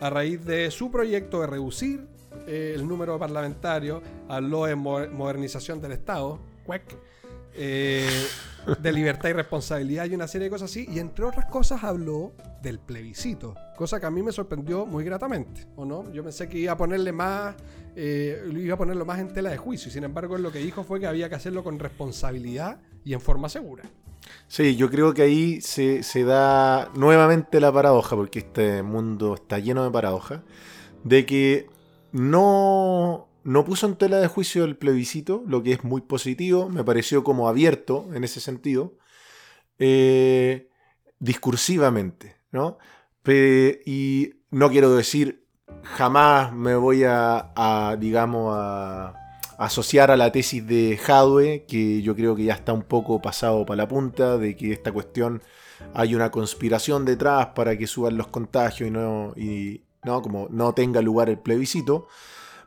a raíz de su proyecto de reducir eh, el número de parlamentarios, habló de mo- modernización del Estado, CUEC, eh, de libertad y responsabilidad y una serie de cosas así. Y entre otras cosas habló del plebiscito, cosa que a mí me sorprendió muy gratamente, ¿o no? Yo pensé que iba a ponerle más, eh, iba a ponerlo más en tela de juicio. Y sin embargo, lo que dijo fue que había que hacerlo con responsabilidad y en forma segura. Sí, yo creo que ahí se, se da nuevamente la paradoja, porque este mundo está lleno de paradojas, de que no, no puso en tela de juicio el plebiscito, lo que es muy positivo, me pareció como abierto en ese sentido, eh, discursivamente, ¿no? Y no quiero decir, jamás me voy a, digamos, asociar a la tesis de Jadwe, que yo creo que ya está un poco pasado para la punta, de que esta cuestión hay una conspiración detrás para que suban los contagios y no, y, no, como no tenga lugar el plebiscito.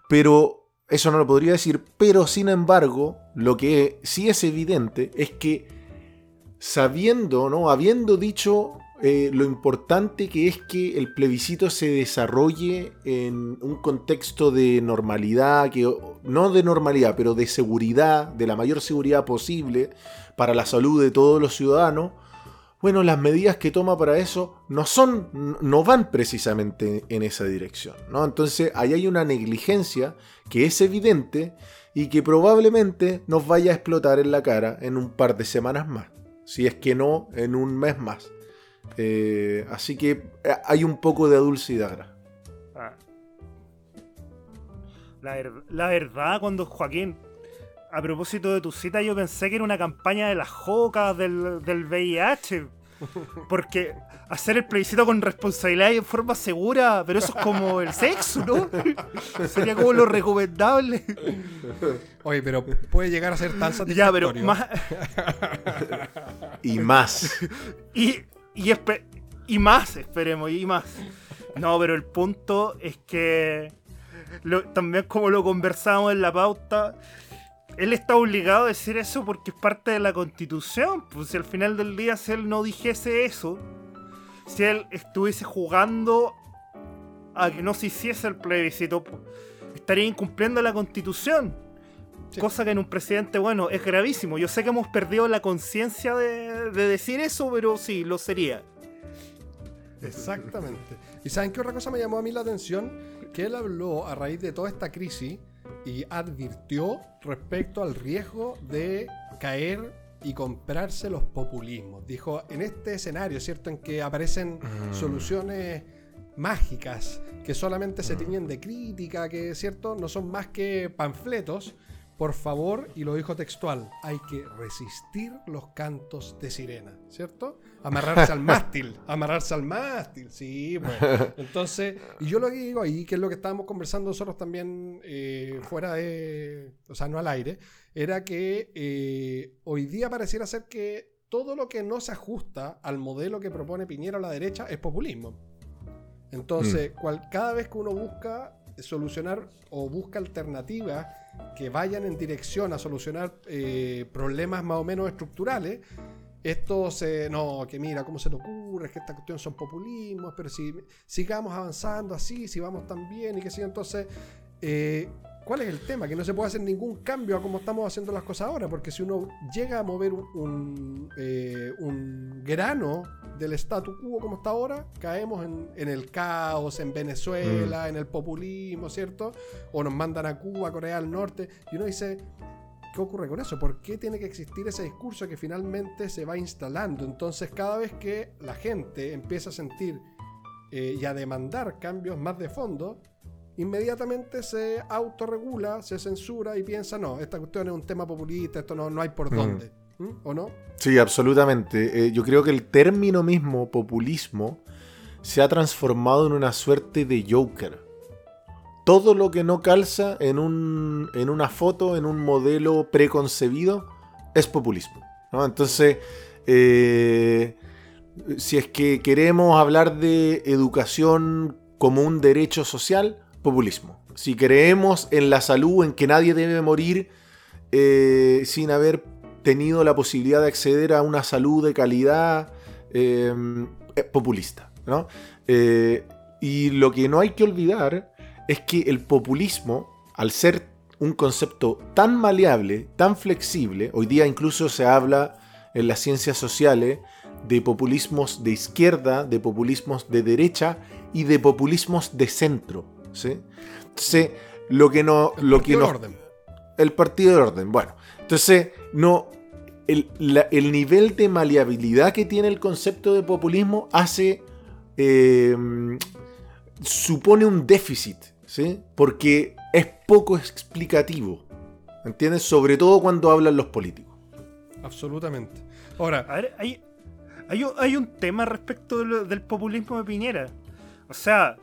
Pero eso no lo podría decir. Pero sin embargo, lo que sí es evidente es que sabiendo, ¿no? Habiendo dicho eh, lo importante que es que el plebiscito se desarrolle en un contexto de normalidad, que, no de normalidad, pero de seguridad, de la mayor seguridad posible para la salud de todos los ciudadanos, bueno, las medidas que toma para eso no son, no van precisamente en esa dirección, ¿no? Entonces ahí hay una negligencia que es evidente y que probablemente nos vaya a explotar en la cara en un par de semanas más, si es que no en un mes más. Eh, así que eh, hay un poco de dulcidad. Ah. La, la verdad, cuando Joaquín, a propósito de tu cita, yo pensé que era una campaña de las jocas del, del VIH. Porque hacer el plebiscito con responsabilidad y en forma segura, pero eso es como el sexo, ¿no? Sería como lo recomendable. Oye, pero puede llegar a ser tan Ya, pero satisfactorio. más. Y más. Y, y, espe- y más, esperemos, y más. No, pero el punto es que lo- también como lo conversamos en la pauta, él está obligado a decir eso porque es parte de la constitución. Pues si al final del día, si él no dijese eso, si él estuviese jugando a que no se hiciese el plebiscito, pues, estaría incumpliendo la constitución. Sí. Cosa que en un presidente, bueno, es gravísimo. Yo sé que hemos perdido la conciencia de, de decir eso, pero sí, lo sería. Exactamente. ¿Y saben qué otra cosa me llamó a mí la atención? Que él habló a raíz de toda esta crisis y advirtió respecto al riesgo de caer y comprarse los populismos. Dijo, en este escenario, ¿cierto? En que aparecen soluciones mágicas que solamente se tiñen de crítica, que, ¿cierto? No son más que panfletos. Por favor, y lo dijo textual, hay que resistir los cantos de sirena, ¿cierto? Amarrarse al mástil, amarrarse al mástil, sí, pues. Entonces, y yo lo que digo ahí, que es lo que estábamos conversando nosotros también eh, fuera de, o sea, no al aire, era que eh, hoy día pareciera ser que todo lo que no se ajusta al modelo que propone Piñera a la derecha es populismo. Entonces, cual- cada vez que uno busca solucionar o busca alternativas que vayan en dirección a solucionar eh, problemas más o menos estructurales, esto se. No, que mira, ¿cómo se te ocurre? Es que esta cuestión son populismos, pero si sigamos avanzando así, si vamos tan bien y que sí, entonces. eh, ¿Cuál es el tema? Que no se puede hacer ningún cambio a cómo estamos haciendo las cosas ahora, porque si uno llega a mover un, un, eh, un grano del statu quo como está ahora, caemos en, en el caos, en Venezuela, en el populismo, ¿cierto? O nos mandan a Cuba, Corea del Norte, y uno dice, ¿qué ocurre con eso? ¿Por qué tiene que existir ese discurso que finalmente se va instalando? Entonces, cada vez que la gente empieza a sentir eh, y a demandar cambios más de fondo, inmediatamente se autorregula, se censura y piensa, no, esta cuestión es un tema populista, esto no, no hay por Mm. dónde. ¿Mm? ¿O no? Sí, absolutamente. Eh, yo creo que el término mismo, populismo, se ha transformado en una suerte de Joker. Todo lo que no calza en, un, en una foto, en un modelo preconcebido, es populismo. ¿no? Entonces, eh, si es que queremos hablar de educación como un derecho social, populismo. Si creemos en la salud, en que nadie debe morir eh, sin haber tenido la posibilidad de acceder a una salud de calidad eh, eh, populista. ¿no? Y lo que no hay que olvidar es que el populismo, al ser un concepto tan maleable, tan flexible. Hoy día incluso se habla en las ciencias sociales de populismos de izquierda, de populismos de derecha y de populismos de centro. ¿Sí? Entonces, lo que no... El lo partido que del nos- orden. el partido de orden. Bueno, entonces, no. El, la- el nivel de maleabilidad que tiene el concepto de populismo hace. eh, supone un déficit, ¿sí? Porque es poco explicativo. ¿Entiendes? Sobre todo cuando hablan los políticos. Absolutamente. Ahora, A ver, hay, hay, un- hay un tema respecto de lo- del populismo de Piñera. O sea,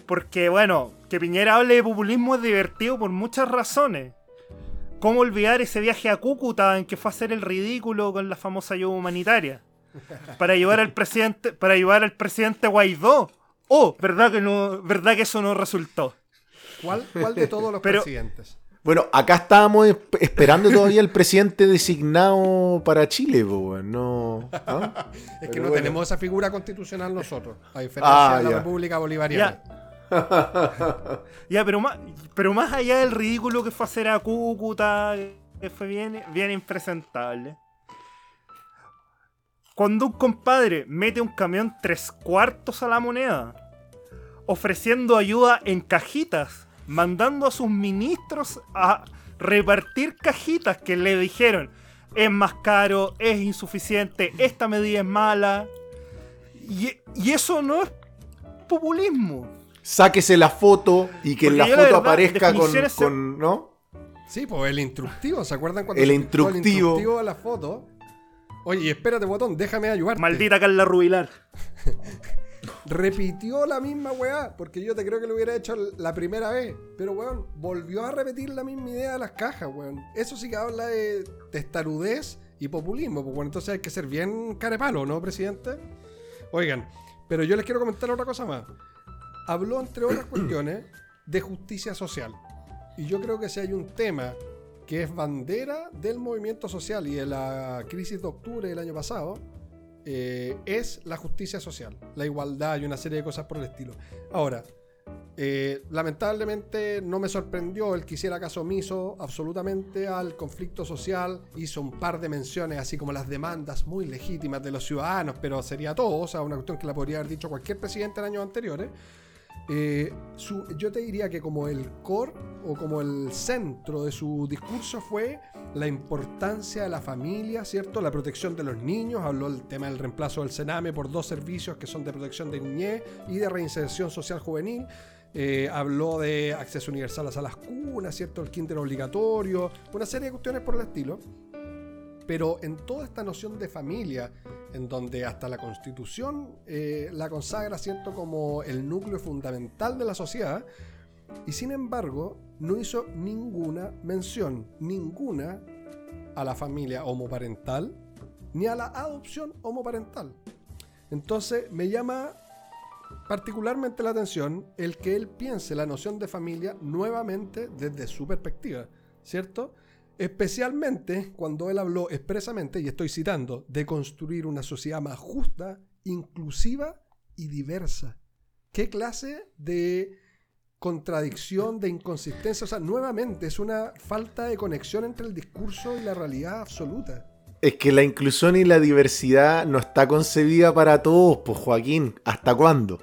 porque bueno, que Piñera hable de populismo es divertido por muchas razones. ¿Cómo olvidar ese viaje a Cúcuta en que fue a hacer el ridículo con la famosa ayuda humanitaria? Para ayudar al presidente, para ayudar al presidente Guaidó. Oh, ¿verdad que no, verdad que eso no resultó? ¿cuál, cuál de todos los Pero- presidentes? Bueno, acá estábamos esp- esperando todavía el presidente designado para Chile, weón, no. ¿ah? Es que Pero no bueno. tenemos esa figura constitucional nosotros, a diferencia Ah, de la ya. República Bolivariana. Ya, pero más, pero más allá del ridículo que fue hacer a Cúcuta, que fue bien, bien impresentable. Cuando un compadre mete un camión tres cuartos a la moneda, ofreciendo ayuda en cajitas, mandando a sus ministros a repartir cajitas que le dijeron es más caro, es insuficiente, esta medida es mala. Y eso no es populismo. Sáquese la foto y que en la foto verdad, aparezca con, ¿no? Sí, pues el instructivo, ¿se acuerdan cuando El se pintó el instructivo. instructivo a la foto? Oye, y espérate, botón, déjame ayudarte. Maldita Carla Rubilar. Repitió la misma weá, porque yo te creo que lo hubiera hecho la primera vez. Pero weón, volvió a repetir la misma idea de las cajas, weón. Eso sí que habla de testarudez y populismo, pues bueno, entonces hay que ser bien carepalo, ¿no, presidente? Oigan, pero yo les quiero comentar otra cosa más. Habló, entre otras cuestiones, de justicia social. Y yo creo que si hay un tema que es bandera del movimiento social y de la crisis de octubre del año pasado, eh, es la justicia social, la igualdad y una serie de cosas por el estilo. Ahora, eh, lamentablemente no me sorprendió el que hiciera caso omiso absolutamente al conflicto social. Hizo un par de menciones, así como las demandas muy legítimas de los ciudadanos, pero sería todo, o sea, una cuestión que la podría haber dicho cualquier presidente en años anteriores. Eh, su- yo te diría que como el core o como el centro de su discurso fue la importancia de la familia, ¿cierto? La protección de los niños, habló del tema del reemplazo del Sename por dos servicios que son de protección de niñez y de reinserción social juvenil. Eh, habló de acceso universal a las cunas, ¿cierto? El kinder obligatorio, una serie de cuestiones por el estilo. Pero en toda esta noción de familia, en donde hasta la constitución eh, la consagra, ¿cierto?, como el núcleo fundamental de la sociedad, y sin embargo no hizo ninguna mención, ninguna, a la familia homoparental, ni a la adopción homoparental. Entonces me llama particularmente la atención el que él piense la noción de familia nuevamente desde su perspectiva, ¿cierto? Especialmente cuando él habló expresamente, y estoy citando, de construir una sociedad más justa, inclusiva y diversa. ¿Qué clase de contradicción, de inconsistencia? O sea, nuevamente es una falta de conexión entre el discurso y la realidad absoluta. Es que la inclusión y la diversidad no está concebida para todos, pues Joaquín, ¿hasta cuándo?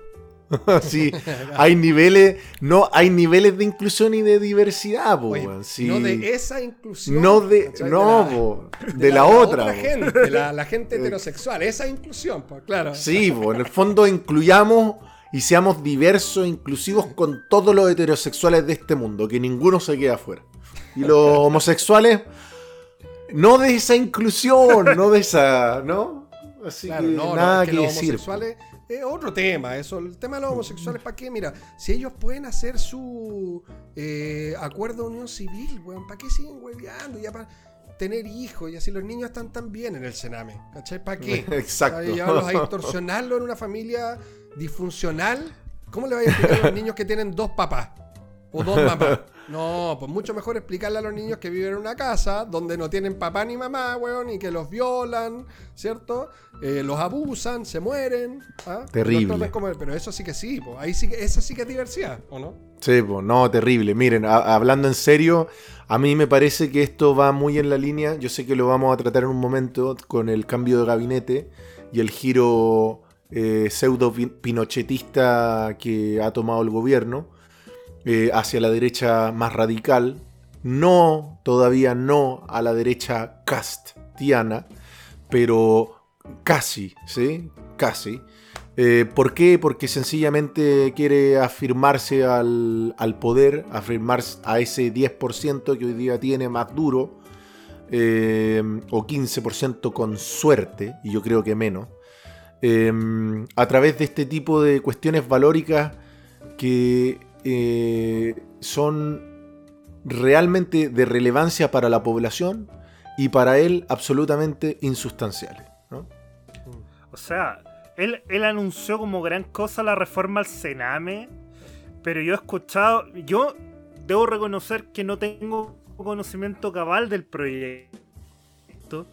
sí, hay niveles, no, hay niveles de inclusión y de diversidad, Oye, sí. No de esa inclusión. No de, ¿cachai? no, la- po, de, la, otra. po. gente, la, la gente heterosexual, esa inclusión, pues claro. Sí, en el fondo incluyamos y seamos diversos, inclusivos con todos los heterosexuales de este mundo, que ninguno se quede afuera. Y los homosexuales, no de esa inclusión, no de esa, ¿no? Así Claro, que no, no, nada es que que los decir. homosexuales es otro tema, eso. El tema de los homosexuales, ¿para qué? Mira, si ellos pueden hacer su eh, acuerdo de unión civil, weón, ¿para qué siguen hueveando? Ya para tener hijos y así los niños están tan bien en el Sename, ¿cachai? ¿Para qué? Exacto. Para llevarlos a extorsionarlo en una familia disfuncional. ¿Cómo le va a explicar a los niños que tienen dos papás? O dos mamás. No, pues mucho mejor explicarle a los niños que viven en una casa donde no tienen papá ni mamá, weón, y que los violan, ¿cierto? Eh, los abusan, se mueren. ¿ah? Terrible. Pero eso sí que sí, pues. Ahí sí que, esa sí que es diversidad, ¿o no? Sí, pues, no, terrible. Miren, a- hablando en serio, a mí me parece que esto va muy en la línea. Yo sé que lo vamos a tratar en un momento con el cambio de gabinete y el giro eh, pseudo pi- pinochetista que ha tomado el gobierno eh, hacia la derecha más radical. No, todavía no a la derecha castiana, pero casi, ¿sí? Casi. Eh, ¿Por qué? Porque sencillamente quiere afirmarse al, al poder, afirmarse a ese 10% que hoy día tiene más duro, eh, o 15% con suerte, y yo creo que menos, a través de este tipo de cuestiones valóricas que eh, son realmente de relevancia para la población y para él absolutamente insustanciales. O sea, él, él anunció como gran cosa la reforma al Sename, pero yo he escuchado, yo debo reconocer que no tengo conocimiento cabal del proyecto,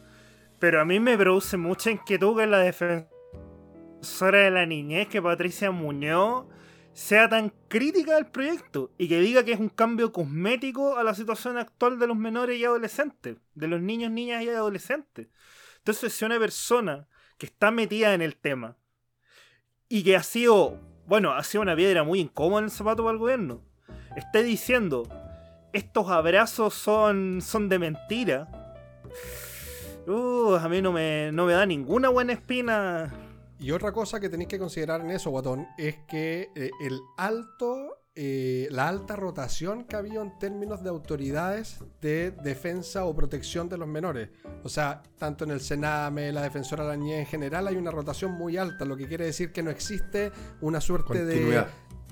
pero a mí me produce mucha inquietud que la defensora de la niñez, que Patricia Muñoz, sea tan crítica del proyecto y que diga que es un cambio cosmético a la situación actual de los menores y adolescentes, de los niños, niñas y adolescentes. Entonces, si una persona que está metida en el tema y que ha sido, bueno, ha sido una piedra muy incómoda en el zapato para el gobierno, está diciendo estos abrazos son, son de mentira. Uh, a mí no me, no me da ninguna buena espina. Y otra cosa que tenéis que considerar en eso, Guatón, es que eh, el alto, eh, la alta rotación que había en términos de autoridades de defensa o protección de los menores. O sea, tanto en el Sename, la Defensora de la Niñez en general, hay una rotación muy alta, lo que quiere decir que no existe una suerte de...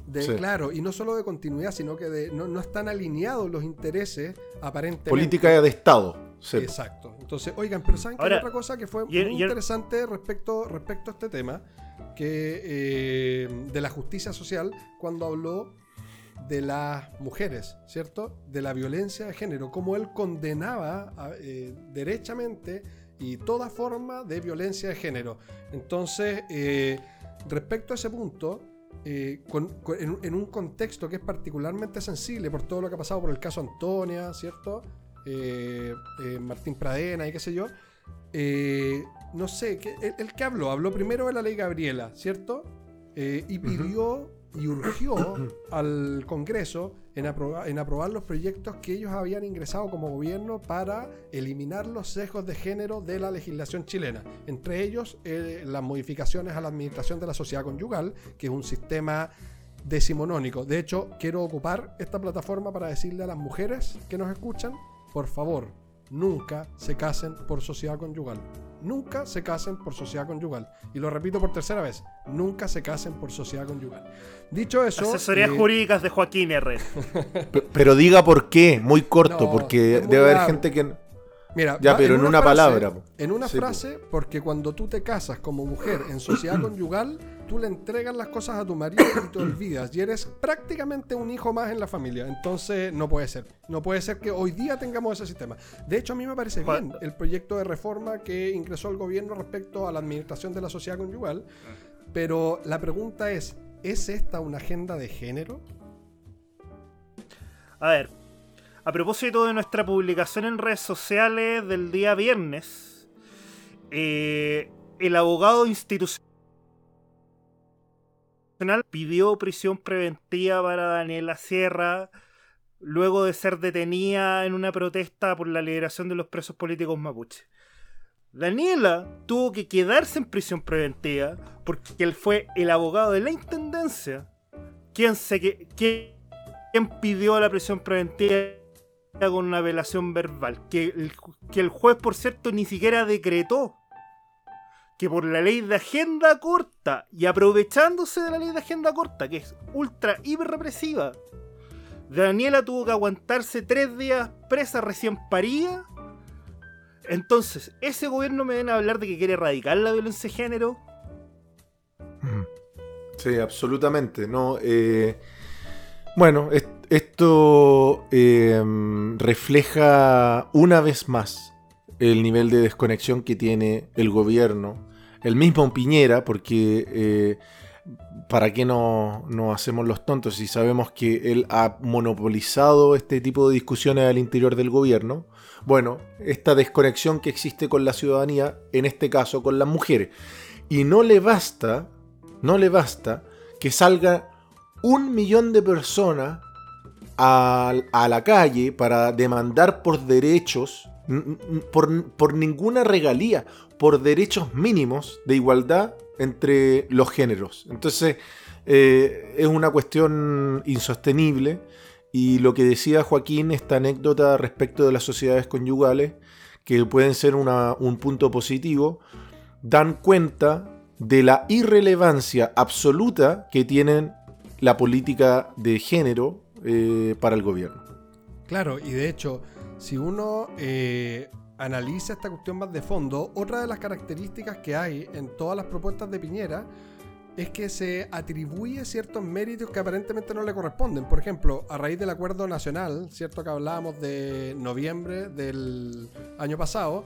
De- Sí. Claro, y no solo de continuidad, sino que de- no, no están alineados los intereses aparentemente. Política de Estado. Sí. Exacto. Entonces, oigan, pero ¿saben qué Ahora, hay otra cosa que fue y- muy y- interesante respecto, respecto a este tema? Que eh, de la justicia social, cuando habló de las mujeres, ¿cierto? De la violencia de género, como él condenaba eh, derechamente y toda forma de violencia de género. Entonces, eh, respecto a ese punto, eh, con- con- en, en un contexto que es particularmente sensible por todo lo que ha pasado por el caso Antonia, ¿cierto? Eh, eh, Martín Pradena y qué sé yo. eh, no sé, que, el, el que habló, habló primero de la ley Gabriela, ¿cierto? Eh, y pidió y urgió al Congreso en, aproba- en aprobar los proyectos que ellos habían ingresado como gobierno para eliminar los sesgos de género de la legislación chilena. Entre ellos, eh, las modificaciones a la administración de la sociedad conyugal, que es un sistema decimonónico. De hecho, quiero ocupar esta plataforma para decirle a las mujeres que nos escuchan, por favor, nunca se casen por sociedad conyugal. Nunca se casen por sociedad conyugal. Y lo repito por tercera vez, nunca se casen por sociedad conyugal. Dicho eso... Asesorías eh, jurídicas de Joaquín R. Pero diga por qué, muy corto, No, porque muy debe haber gente que... Mira, Ya, va pero en una frase- palabra. En una Sí, frase, porque cuando tú te casas como mujer en sociedad conyugal, tú le entregas las cosas a tu marido y te olvidas. Y eres prácticamente un hijo más en la familia. Entonces, no puede ser. No puede ser que hoy día tengamos ese sistema. De hecho, a mí me parece bien el proyecto de reforma que ingresó el gobierno respecto a la administración de la sociedad conyugal. Pero la pregunta es, ¿es esta una agenda de género? A ver, a propósito de nuestra publicación en redes sociales del día viernes, eh, el abogado institucional pidió prisión preventiva para Daniela Sierra luego de ser detenida en una protesta por la liberación de los presos políticos mapuche. Daniela tuvo que quedarse en prisión preventiva porque él fue el abogado de la intendencia quien, se quien pidió la prisión preventiva con una apelación verbal. Que el, que el juez, por cierto, ni siquiera decretó que por la ley de agenda corta y aprovechándose de la ley de agenda corta, que es ultra hiper represiva, Daniela tuvo que aguantarse tres días presa recién parida. Entonces, ese gobierno me viene a hablar de que quiere erradicar la violencia de género. Sí, absolutamente. No, eh, bueno, es- Esto eh, refleja una vez más el nivel de desconexión que tiene el gobierno, el mismo Piñera, porque eh, ¿para qué no, no hacemos los tontos si sabemos que él ha monopolizado este tipo de discusiones al interior del gobierno? Bueno, esta desconexión que existe con la ciudadanía, en este caso con las mujeres. Y no le basta, no le basta que salga un millón de personas a, a la calle para demandar por derechos, por, por ninguna regalía, por derechos mínimos de igualdad entre los géneros. Entonces, eh, es una cuestión insostenible. Y lo que decía Joaquín, esta anécdota respecto de las sociedades conyugales, que pueden ser un punto positivo, dan cuenta de la irrelevancia absoluta que tienen la política de género eh, para el gobierno. Claro, y de hecho, si uno eh, analiza esta cuestión más de fondo, otra de las características que hay en todas las propuestas de Piñera es que se atribuye ciertos méritos que aparentemente no le corresponden. Por ejemplo, a raíz del acuerdo nacional, cierto que hablábamos de noviembre del año pasado,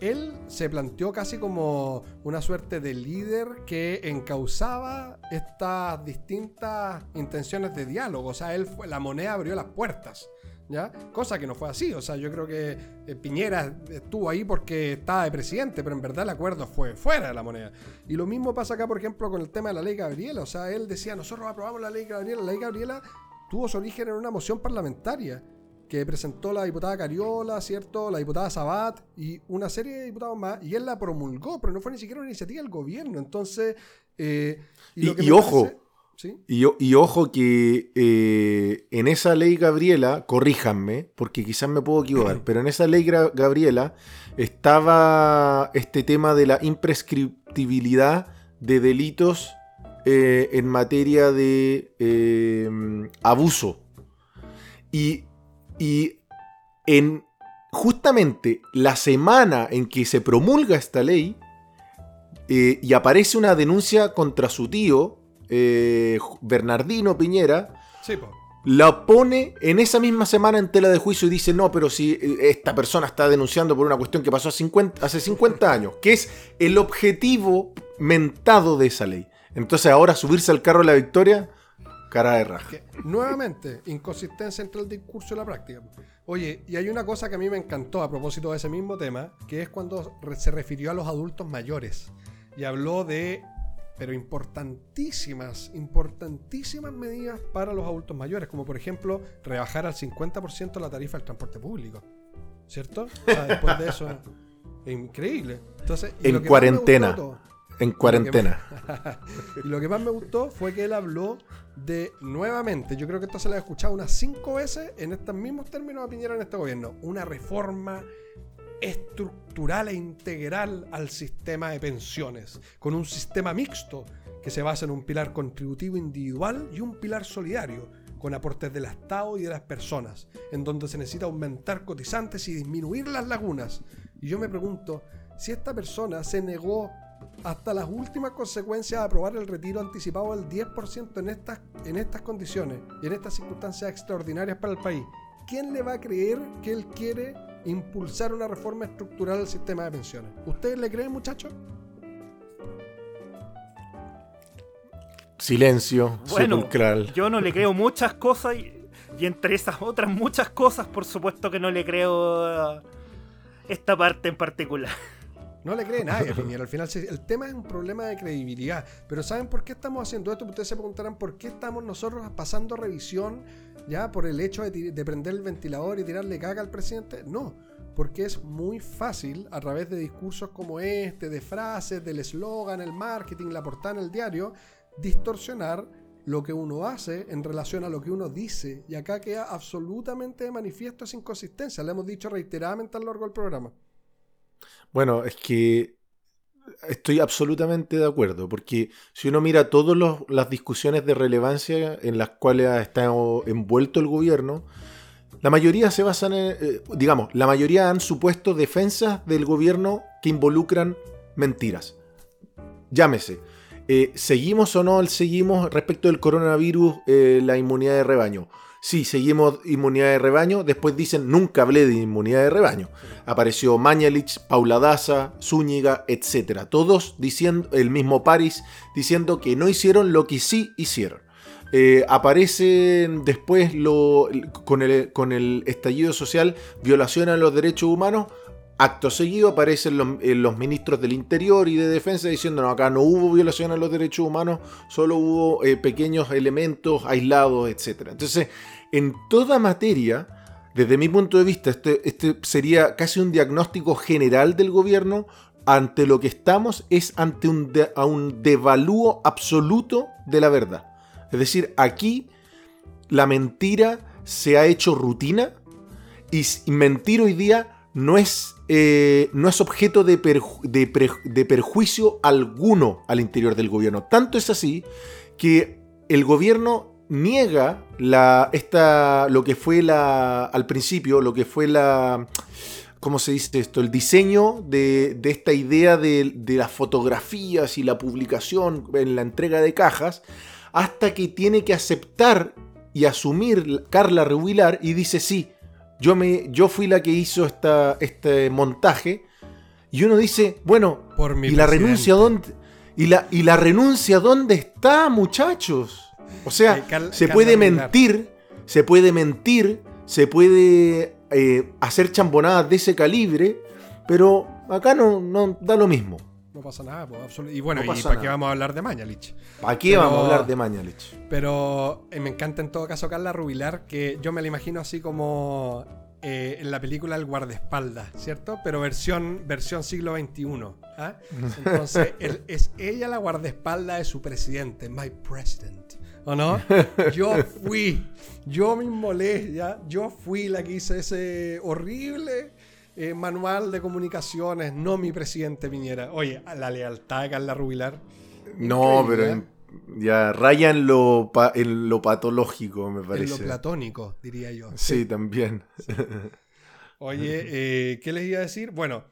él se planteó casi como una suerte de líder que encauzaba estas distintas intenciones de diálogo. O sea, él fue, la moneda abrió las puertas. ¿Ya? Cosa que no fue así, o sea, yo creo que eh, Piñera estuvo ahí porque estaba de presidente, pero en verdad el acuerdo fue fuera de la moneda. Y lo mismo pasa acá, por ejemplo, con el tema de la ley Gabriela, o sea, él decía, nosotros aprobamos la ley Gabriela, la ley Gabriela tuvo su origen en una moción parlamentaria que presentó la diputada Cariola, ¿cierto? La diputada Sabat y una serie de diputados más, y él la promulgó, pero no fue ni siquiera una iniciativa del gobierno, entonces... eh, Y- ojo, parece- ¿sí? Y, y ojo que eh, en esa ley Gabriela, corríjanme, porque quizás me puedo equivocar, pero en esa ley Gabriela estaba este tema de la imprescriptibilidad de delitos eh, en materia de eh, abuso. Y, y en justamente la semana en que se promulga esta ley y aparece una denuncia contra su tío, eh, Bernardino Piñera, Sí, la pone en esa misma semana en tela de juicio y dice, no, pero si eh, esta persona está denunciando por una cuestión que pasó hace 50, hace 50 años, que es el objetivo mentado de esa ley. Entonces ahora subirse al carro de la victoria, cara de raja. Que, nuevamente, inconsistencia entre el discurso y la práctica. Oye, y hay una cosa que a mí me encantó a propósito de ese mismo tema, que es cuando se refirió a los adultos mayores y habló de, pero importantísimas, importantísimas medidas para los adultos mayores, como por ejemplo rebajar al 50% la tarifa del transporte público. ¿Cierto? O sea, después de eso, es increíble. Entonces, y En lo que cuarentena. gustó En cuarentena. y lo que más me gustó fue que él habló de nuevamente, yo creo que esto se lo he escuchado unas cinco veces en estos mismos términos a Piñera en este gobierno, una reforma estructural e integral al sistema de pensiones, con un sistema mixto que se basa en un pilar contributivo individual y un pilar solidario, con aportes del Estado y de las personas, en donde se necesita aumentar cotizantes y disminuir las lagunas. Y yo me pregunto, si esta persona se negó hasta las últimas consecuencias a aprobar el retiro anticipado del 10% en estas, en estas condiciones y en estas circunstancias extraordinarias para el país, ¿quién le va a creer que él quiere impulsar una reforma estructural del sistema de pensiones? ¿Ustedes le creen, muchachos? Silencio Bueno, sepulcral. yo no le creo muchas cosas y, y entre esas otras muchas cosas, por supuesto que no le creo uh, esta parte en particular. No le cree nadie Piñera. Al final, sí, el tema es un problema de credibilidad. Pero ¿saben por qué estamos haciendo esto? Ustedes se preguntarán por qué estamos nosotros pasando revisión ya por el hecho de, prender el ventilador y tirarle caca al presidente. No, porque es muy fácil a través de discursos como este, de frases, del eslogan, el marketing, la portada en el diario, distorsionar lo que uno hace en relación a lo que uno dice. Y acá queda absolutamente de manifiesto esa inconsistencia. Lo hemos dicho reiteradamente a lo largo del programa. Bueno, es que estoy absolutamente de acuerdo, porque si uno mira todas las discusiones de relevancia en las cuales estado envuelto el gobierno, la mayoría se basan en, eh, digamos, la mayoría han supuesto defensas del gobierno que involucran mentiras. Llámese, eh, ¿seguimos o no seguimos respecto del coronavirus eh, la inmunidad de rebaño? Sí, seguimos inmunidad de rebaño. Después dicen, nunca hablé de inmunidad de rebaño. Apareció Mañalich, Paula Daza, Zúñiga, etc. Todos diciendo, el mismo París, diciendo que no hicieron lo que sí hicieron. Eh, aparecen después con, el, estallido social violación a los derechos humanos. Acto seguido aparecen los, eh, los ministros del Interior y de Defensa diciendo no, acá no hubo violación a los derechos humanos, solo hubo eh, pequeños elementos aislados, etc. Entonces, en toda materia, desde mi punto de vista, este, este sería casi un diagnóstico general del gobierno. Ante lo que estamos es ante un, de- devalúo absoluto de la verdad. Es decir, aquí la mentira se ha hecho rutina y, mentir hoy día no es, eh, no es objeto de perjuicio alguno al interior del gobierno. Tanto es así que el gobierno niega la, esta, lo que fue la, al principio, lo que fue la, ¿cómo se dice esto? El diseño de, de esta idea de, de las fotografías y la publicación en la entrega de cajas, hasta que tiene que aceptar y asumir Carla Rubilar y dice, sí, yo, me, yo fui la que hizo esta, este montaje, y uno dice, bueno, Por mi ¿y la renuncia dónde? ¿Y la, ¿Y la renuncia dónde está, muchachos? O sea, Eh, Cal- se puede mentir, se puede mentir, se puede eh, hacer chambonadas de ese calibre, pero acá no, no da lo mismo. No pasa nada, pues, Y bueno, No ¿y para qué vamos a hablar de Mañalich? ¿Para qué Pero- vamos a hablar de Mañalich? Pero eh, me encanta en todo caso Carla Rubilar, que yo me la imagino así como eh, en la película El guardaespaldas, ¿cierto? Pero versión, versión siglo XXI. ¿ah? Entonces, es ella la guardaespaldas de su presidente, my president. ¿O no? Yo fui, yo me inmolé, ¿ya? Yo fui la que hice ese horrible eh, manual de comunicaciones, no mi presidente Piñera. Oye, la lealtad de Carla Rubilar. No, pero ¿eh? en- ya raya en lo, pa- en lo patológico, me En lo parece. platónico, diría yo. Sí, también. Oye, eh, ¿qué les iba a decir? Bueno,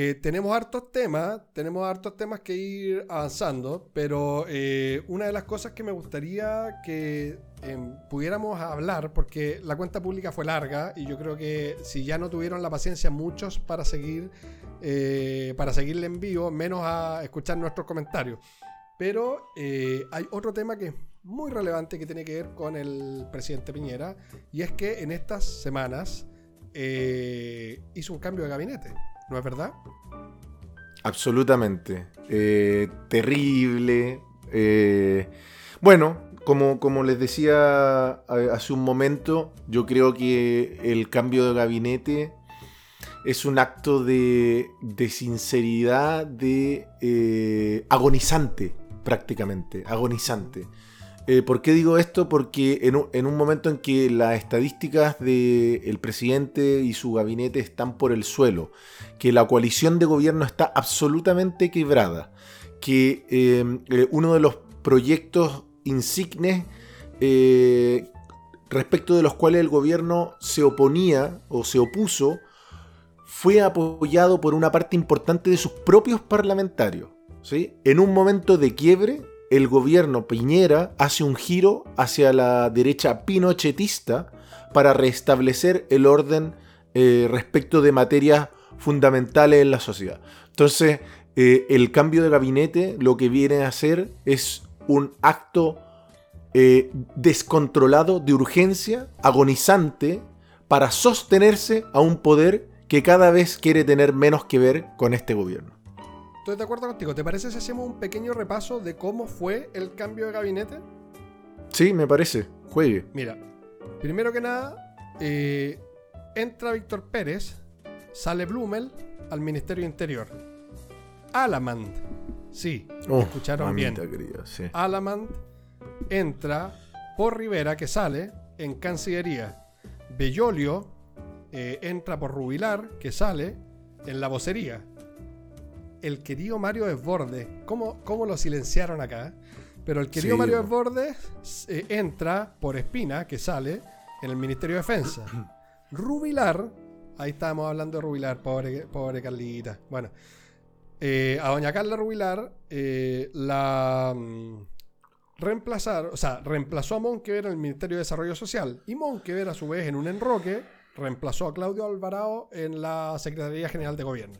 eh, tenemos hartos temas, tenemos hartos temas que ir avanzando, pero eh, una de las cosas que me gustaría que em, pudiéramos hablar, porque la cuenta pública fue larga y yo creo que si ya no tuvieron la paciencia muchos para seguir, eh, para seguirle en vivo, menos a escuchar nuestros comentarios. Pero eh, hay otro tema que es muy relevante que tiene que ver con el presidente Piñera, y es que en estas semanas eh, hizo un cambio de gabinete, ¿no es verdad? Absolutamente. Eh, terrible. eh, bueno, como, como les decía hace un momento, yo creo que el cambio de gabinete es un acto de, de sinceridad, de eh, agonizante, prácticamente, agonizante. Eh, ¿Por qué digo esto? Porque en un, en un momento en que las estadísticas del presidente y su gabinete están por el suelo, que la coalición de gobierno está absolutamente quebrada, que eh, eh, uno de los proyectos insignes eh, respecto de los cuales el gobierno se oponía o se opuso, fue apoyado por una parte importante de sus propios parlamentarios. ¿sí? En un momento de quiebre, el gobierno Piñera hace un giro hacia la derecha pinochetista para restablecer el orden eh, respecto de materias fundamentales en la sociedad. Entonces, eh, el cambio de gabinete lo que viene a hacer es un acto eh, descontrolado de urgencia, agonizante, para sostenerse a un poder que cada vez quiere tener menos que ver con este gobierno. Estoy de acuerdo contigo. ¿Te parece si hacemos un pequeño repaso de cómo fue el cambio de gabinete? Sí, me parece. Juegue. Mira, primero que nada, eh, entra Víctor Pérez, sale Blumel al Ministerio Interior. Alamand, sí, Oh, escucharon bien. querida, sí. Alamand entra por Rivera, que sale en Cancillería. Bellolio eh, entra por Rubilar, que sale en la vocería. El querido Mario Desbordes, ¿cómo, cómo lo silenciaron acá? Pero el querido Sí, Mario po. Desbordes eh, entra por Espina, que sale en el Ministerio de Defensa. Rubilar, ahí estábamos hablando de Rubilar, pobre, pobre Carlita. Bueno, eh, a doña Carla Rubilar eh, la, mm, reemplazar, o sea, reemplazó a Monkever en el Ministerio de Desarrollo Social y Monkever a su vez en un enroque reemplazó a Claudio Alvarado en la Secretaría General de Gobierno.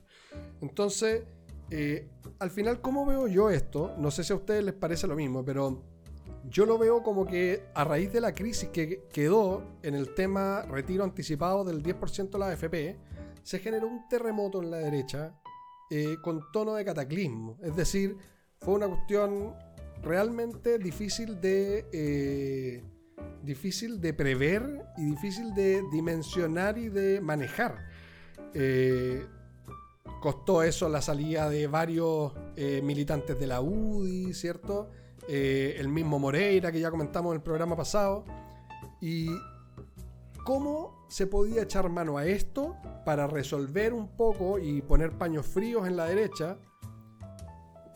Entonces, eh, al final, ¿cómo veo yo esto? No sé si a ustedes les parece lo mismo, pero yo lo veo como que a raíz de la crisis que quedó en el tema retiro anticipado del 10% de la AFP, se generó un terremoto en la derecha eh, con tono de cataclismo. Es decir, fue una cuestión realmente difícil de, eh, difícil de prever y difícil de dimensionar y de manejar. Costó eso la salida de varios eh, militantes de la UDI, ¿cierto? el mismo Moreira, que ya comentamos en el programa pasado. Y cómo se podía echar mano a esto para resolver un poco y poner paños fríos en la derecha,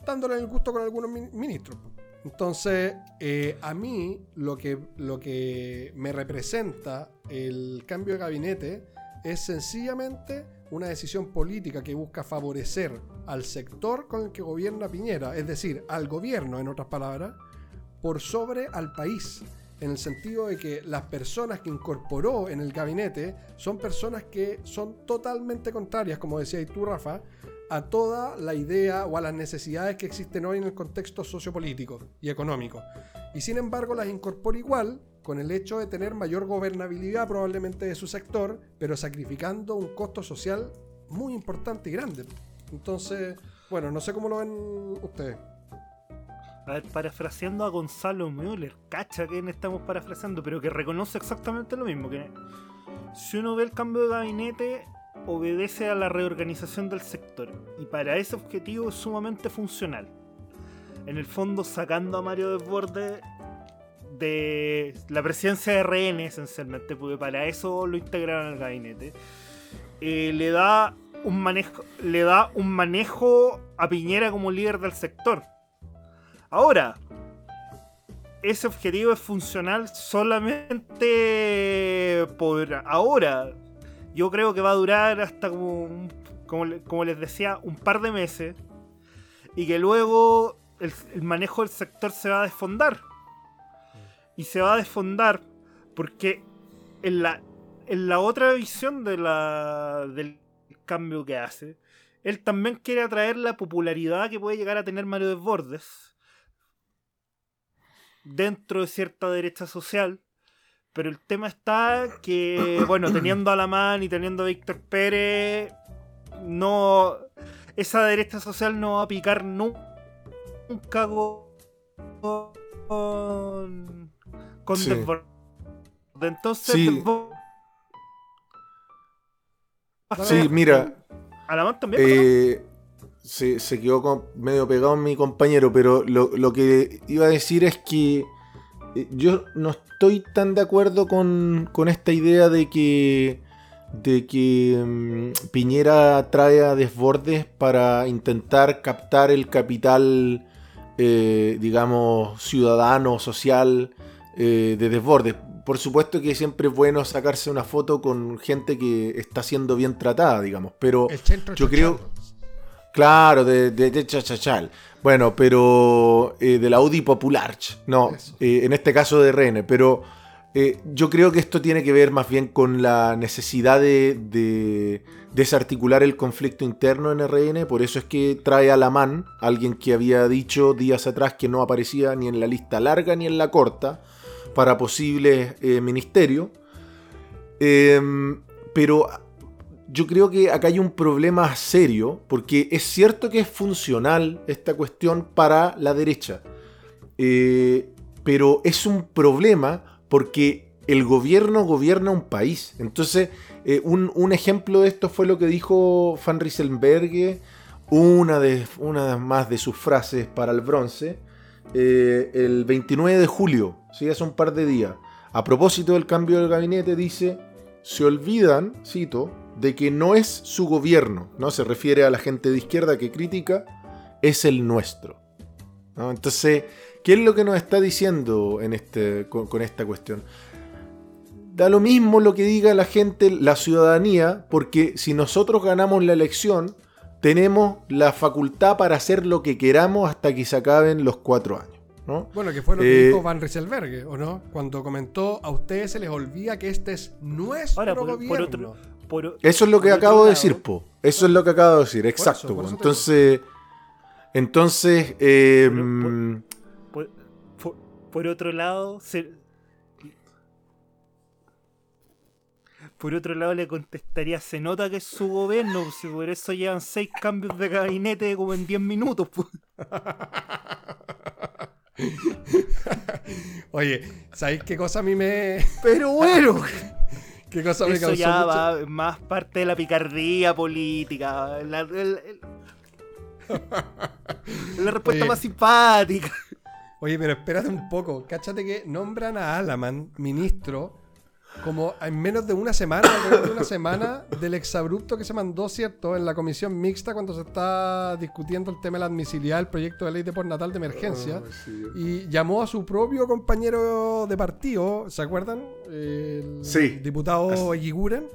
dándole el gusto con algunos ministros. Entonces, eh, a mí lo que, lo que me representa el cambio de gabinete es sencillamente una decisión política que busca favorecer al sector con el que gobierna Piñera, es decir, al gobierno, en otras palabras, por sobre al país, en el sentido de que las personas que incorporó en el gabinete son personas que son totalmente contrarias, como decía tú, Rafa, a toda la idea o a las necesidades que existen hoy en el contexto sociopolítico y económico. Y sin embargo las incorpora igual con el hecho de tener mayor gobernabilidad probablemente de su sector, pero sacrificando un costo social muy importante y grande. Entonces, bueno, no sé cómo lo ven ustedes. A ver, parafraseando a Gonzalo Müller, cacha que estamos parafraseando, pero que reconoce exactamente lo mismo, que si uno ve el cambio de gabinete, obedece a la reorganización del sector y para ese objetivo es sumamente funcional. En el fondo sacando a Mario Desbordes la presidencia de RN esencialmente, porque para eso lo integraron al gabinete, eh, le da un manejo, le da un manejo a Piñera como líder del sector. Ahora, ese objetivo es funcional solamente por ahora yo creo que va a durar hasta como, como, les decía, un par de meses. Y que luego el, manejo del sector se va a desfondar. Y se va a desfondar porque en la, en la otra visión de la, del cambio que hace, él también quiere atraer la popularidad que puede llegar a tener Mario Desbordes dentro de cierta derecha social pero el tema está que, bueno, teniendo a Alamán y teniendo a Víctor Pérez, no. Esa derecha social no va a picar nunca con. Con sí. Entonces, sí. sí, mira. Alamán también. Eh, se, se, quedó medio pegado mi compañero, pero lo, lo que iba a decir es que eh, yo no estoy tan de acuerdo con, esta idea de que, de que mm, Piñera trae a desbordes para intentar captar el capital, eh, digamos, ciudadano, social eh, de desbordes. Por supuesto que siempre es bueno sacarse una foto con gente que está siendo bien tratada, digamos, pero yo creo... Claro, de, de, de chachachal. Bueno, pero eh, de la Audi Popular, no, eh, en este caso de RN, pero eh, yo creo que esto tiene que ver más bien con la necesidad de, desarticular el conflicto interno en RN, por eso es que trae a la MAN, alguien que había dicho días atrás que no aparecía ni en la lista larga ni en la corta para posibles ministerios. Em, pero yo creo que acá hay un problema serio, porque es cierto que es funcional esta cuestión para la derecha, eh, pero es un problema porque el gobierno gobierna un país. Entonces, eh, un, ejemplo de esto fue lo que dijo Van Rieselberg, una, de, una más de sus frases para el bronce, eh, el 29 de julio, ¿sí? hace un par de días. A propósito del cambio del gabinete, dice, se olvidan, cito, de que no es su gobierno, ¿no? Se refiere a la gente de izquierda que critica, es el nuestro. Entonces, ¿qué es lo que nos está diciendo en este, con, esta cuestión? Da lo mismo lo que diga la gente, la ciudadanía, porque si nosotros ganamos la elección, tenemos la facultad para hacer lo que queramos hasta que se acaben los cuatro años. ¿no? Bueno, que fue lo que Eh, dijo Van Rieselberg, ¿o no? Cuando comentó, a ustedes se les olvida que este es nuestro Ahora, por, por gobierno. otro, por- Eso es lo que acabo de decir, po. Eso es lo que acabo de decir, exacto. eso, por po. eso te Entonces, entonces, eh, mm, Por, por- por otro lado, se- por otro lado le contestaría, se nota que es su gobierno, si por eso llevan seis cambios de gabinete como en 10 minutos. pues. Oye, ¿sabéis qué cosa a mí me. Pero bueno, qué cosa me eso causó ya mucho- va más parte de la picardía política. La, el- el- la respuesta Oye. más simpática. Oye, pero espérate un poco. Cáchate que nombran a Alaman, ministro, como en menos de una semana, alrededor de una semana, del exabrupto que se mandó, ¿cierto?, en la comisión mixta cuando se está discutiendo el tema de la admisibilidad del proyecto de ley de postnatal de emergencia. Y llamó a su propio compañero de partido, ¿se acuerdan? El Sí. diputado Eguiguren.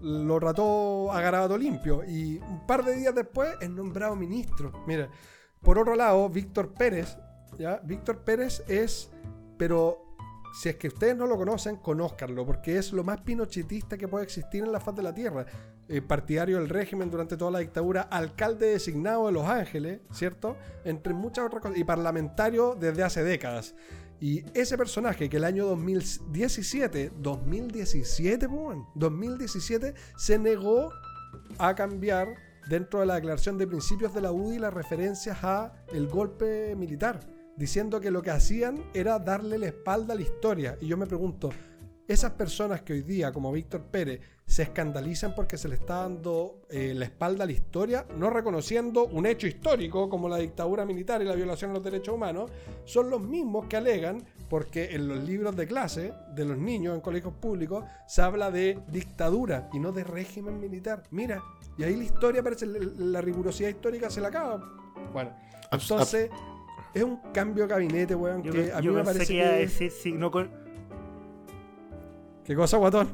Lo trató a garabato limpio. Y un par de días después es nombrado ministro. Mira, por otro lado, Víctor Pérez. ¿ya? Víctor Pérez es. Pero si es que ustedes no lo conocen, conózcanlo, porque es lo más pinochetista que puede existir en la faz de la tierra. Eh, partidario del régimen durante toda la dictadura, alcalde designado de Los Ángeles, ¿cierto? Entre muchas otras cosas, y parlamentario desde hace décadas. Y ese personaje que el año 2017, 2017, po, weón, 2017, se negó a cambiar dentro de la declaración de principios de la UDI las referencias a el golpe militar, diciendo que lo que hacían era darle la espalda a la historia. Y yo me pregunto, esas personas que hoy día, como Víctor Pérez, se escandalizan porque se le está dando eh, la espalda a la historia, no reconociendo un hecho histórico como la dictadura militar y la violación de los derechos humanos, son los mismos que alegan porque en los libros de clase de los niños en colegios públicos se habla de dictadura y no de régimen militar. Mira, y ahí la historia parece, la, rigurosidad histórica se la acaba. Bueno, Abs- entonces es un cambio de gabinete, weón, Yo, que a mí yo me pensé parece que iba a decir, si no con- ¿Qué cosa, guatón?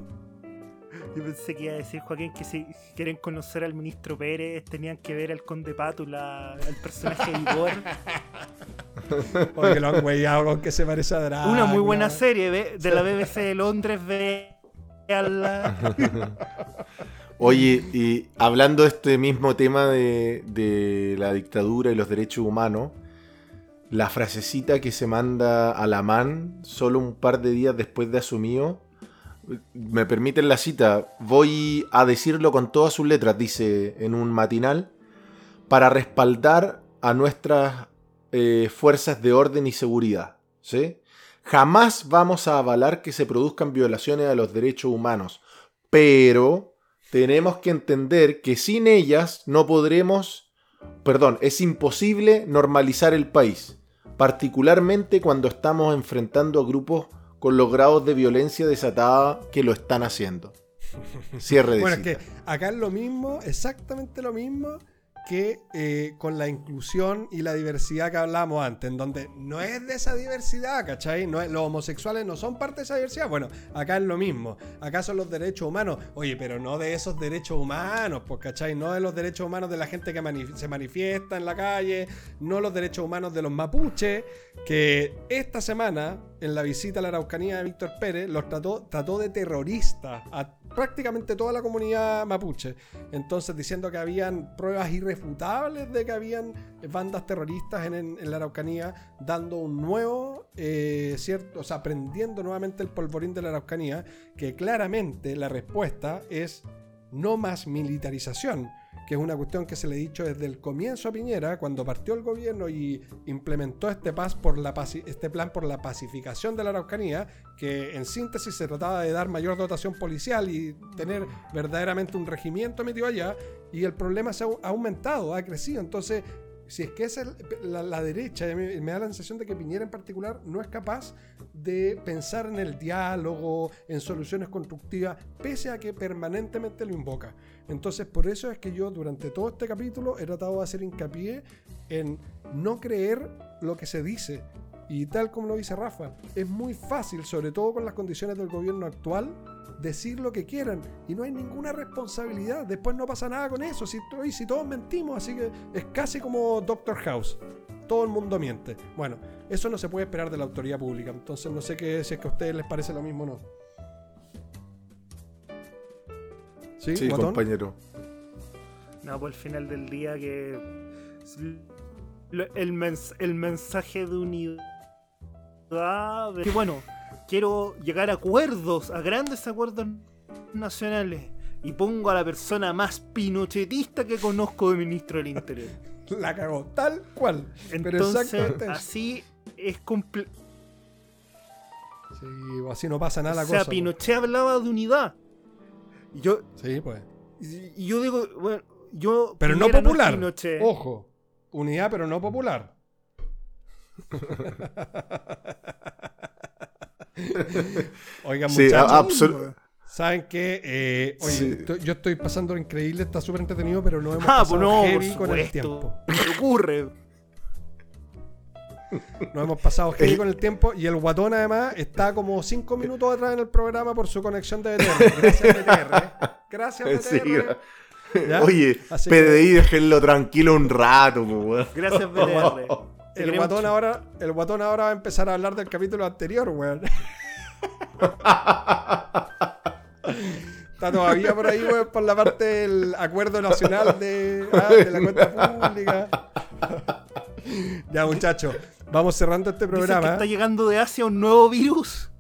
Yo pensé que iba a decir, Joaquín, que si quieren conocer al ministro Pérez, tenían que ver al conde Pátula, al personaje de Igor. Porque lo han huellado con que se parece a Drácula. Una muy buena serie ve- de la BBC de Londres, veanla. Oye, y hablando de este mismo tema de, de la dictadura y los derechos humanos, la frasecita que se manda a la man solo un par de días después de asumido, me permiten la cita, voy a decirlo con todas sus letras, dice en un matinal, para respaldar a nuestras eh, fuerzas de orden y seguridad. ¿sí? Jamás vamos a avalar que se produzcan violaciones a los derechos humanos, pero tenemos que entender que sin ellas no podremos, perdón, es imposible normalizar el país, particularmente cuando estamos enfrentando a grupos con los grados de violencia desatada que lo están haciendo. Cierre de Bueno, es que acá es lo mismo, exactamente lo mismo que eh, con la inclusión y la diversidad que hablábamos antes, en donde no es de esa diversidad, ¿cachai? No los homosexuales no son parte de esa diversidad. Bueno, acá es lo mismo. Acá son los derechos humanos. Oye, pero no de esos derechos humanos, pues, ¿cachai? No de los derechos humanos de la gente que se manifiesta en la calle, no los derechos humanos de los mapuches, que esta semana, en la visita a la Araucanía de Víctor Pérez, los trató, trató de terroristas a prácticamente toda la comunidad mapuche. Entonces diciendo que habían pruebas irrefutables de que habían bandas terroristas en, la Araucanía, dando un nuevo, eh, cierto, o sea, prendiendo nuevamente el polvorín de la Araucanía, que claramente la respuesta es no más militarización, que es una cuestión que se le ha dicho desde el comienzo a Piñera, cuando partió el gobierno y implementó este, paz por este plan por la pacificación de la Araucanía, que en síntesis se trataba de dar mayor dotación policial y tener verdaderamente un regimiento metido allá, y el problema se ha aumentado, ha crecido. Entonces, si es que es el- la, derecha, mí me da la sensación de que Piñera en particular no es capaz de pensar en el diálogo, en soluciones constructivas, pese a que permanentemente lo invoca. Entonces, por eso es que yo durante todo este capítulo he tratado de hacer hincapié en no creer lo que se dice. Y tal como lo dice Rafa, es muy fácil, sobre todo con las condiciones del gobierno actual, decir lo que quieran y no hay ninguna responsabilidad. Después no pasa nada con eso. Si, si todos mentimos, así que es casi como Doctor House. todo el mundo miente. Bueno, eso no se puede esperar de la autoridad pública. Entonces no sé qué, si es que a ustedes les parece lo mismo o no. ¿Sí, compañero. No, por el final del día que el, mens- el mensaje de unidad de que bueno, quiero llegar a acuerdos, a grandes acuerdos nacionales y pongo a la persona más pinochetista que conozco de ministro del Interior. La cagó, tal cual. Pero Entonces, exactamente. así es comple- Sí, así no pasa nada la O sea, cosa. pues. Pinochet hablaba de unidad. Y yo, Sí, pues. y yo digo, bueno, yo. Pero no popular. Ojo. Unidad, pero no popular. Oigan, Sí, muchachos. Saben que, eh, oye, Sí. estoy- yo estoy pasando lo increíble, está súper entretenido, pero no hemos Ah, pasado no, heavy con el tiempo. ¿Qué ocurre? No hemos pasado heavy El- con el tiempo y el guatón además está como 5 minutos atrás en el programa por su conexión de BTR. Gracias BTR. Gracias Sí, BTR. ¿Ya? Oye, Así que- PDI, déjenlo tranquilo un rato, pues, weón. Gracias, BTR. Te El guatón, mucho. ahora, el guatón ahora va a empezar a hablar del capítulo anterior, weón. Está todavía por ahí, weón, por la parte del acuerdo nacional de, ah, de la cuenta pública. ya, muchachos, vamos cerrando este que programa. está llegando de Asia un nuevo virus.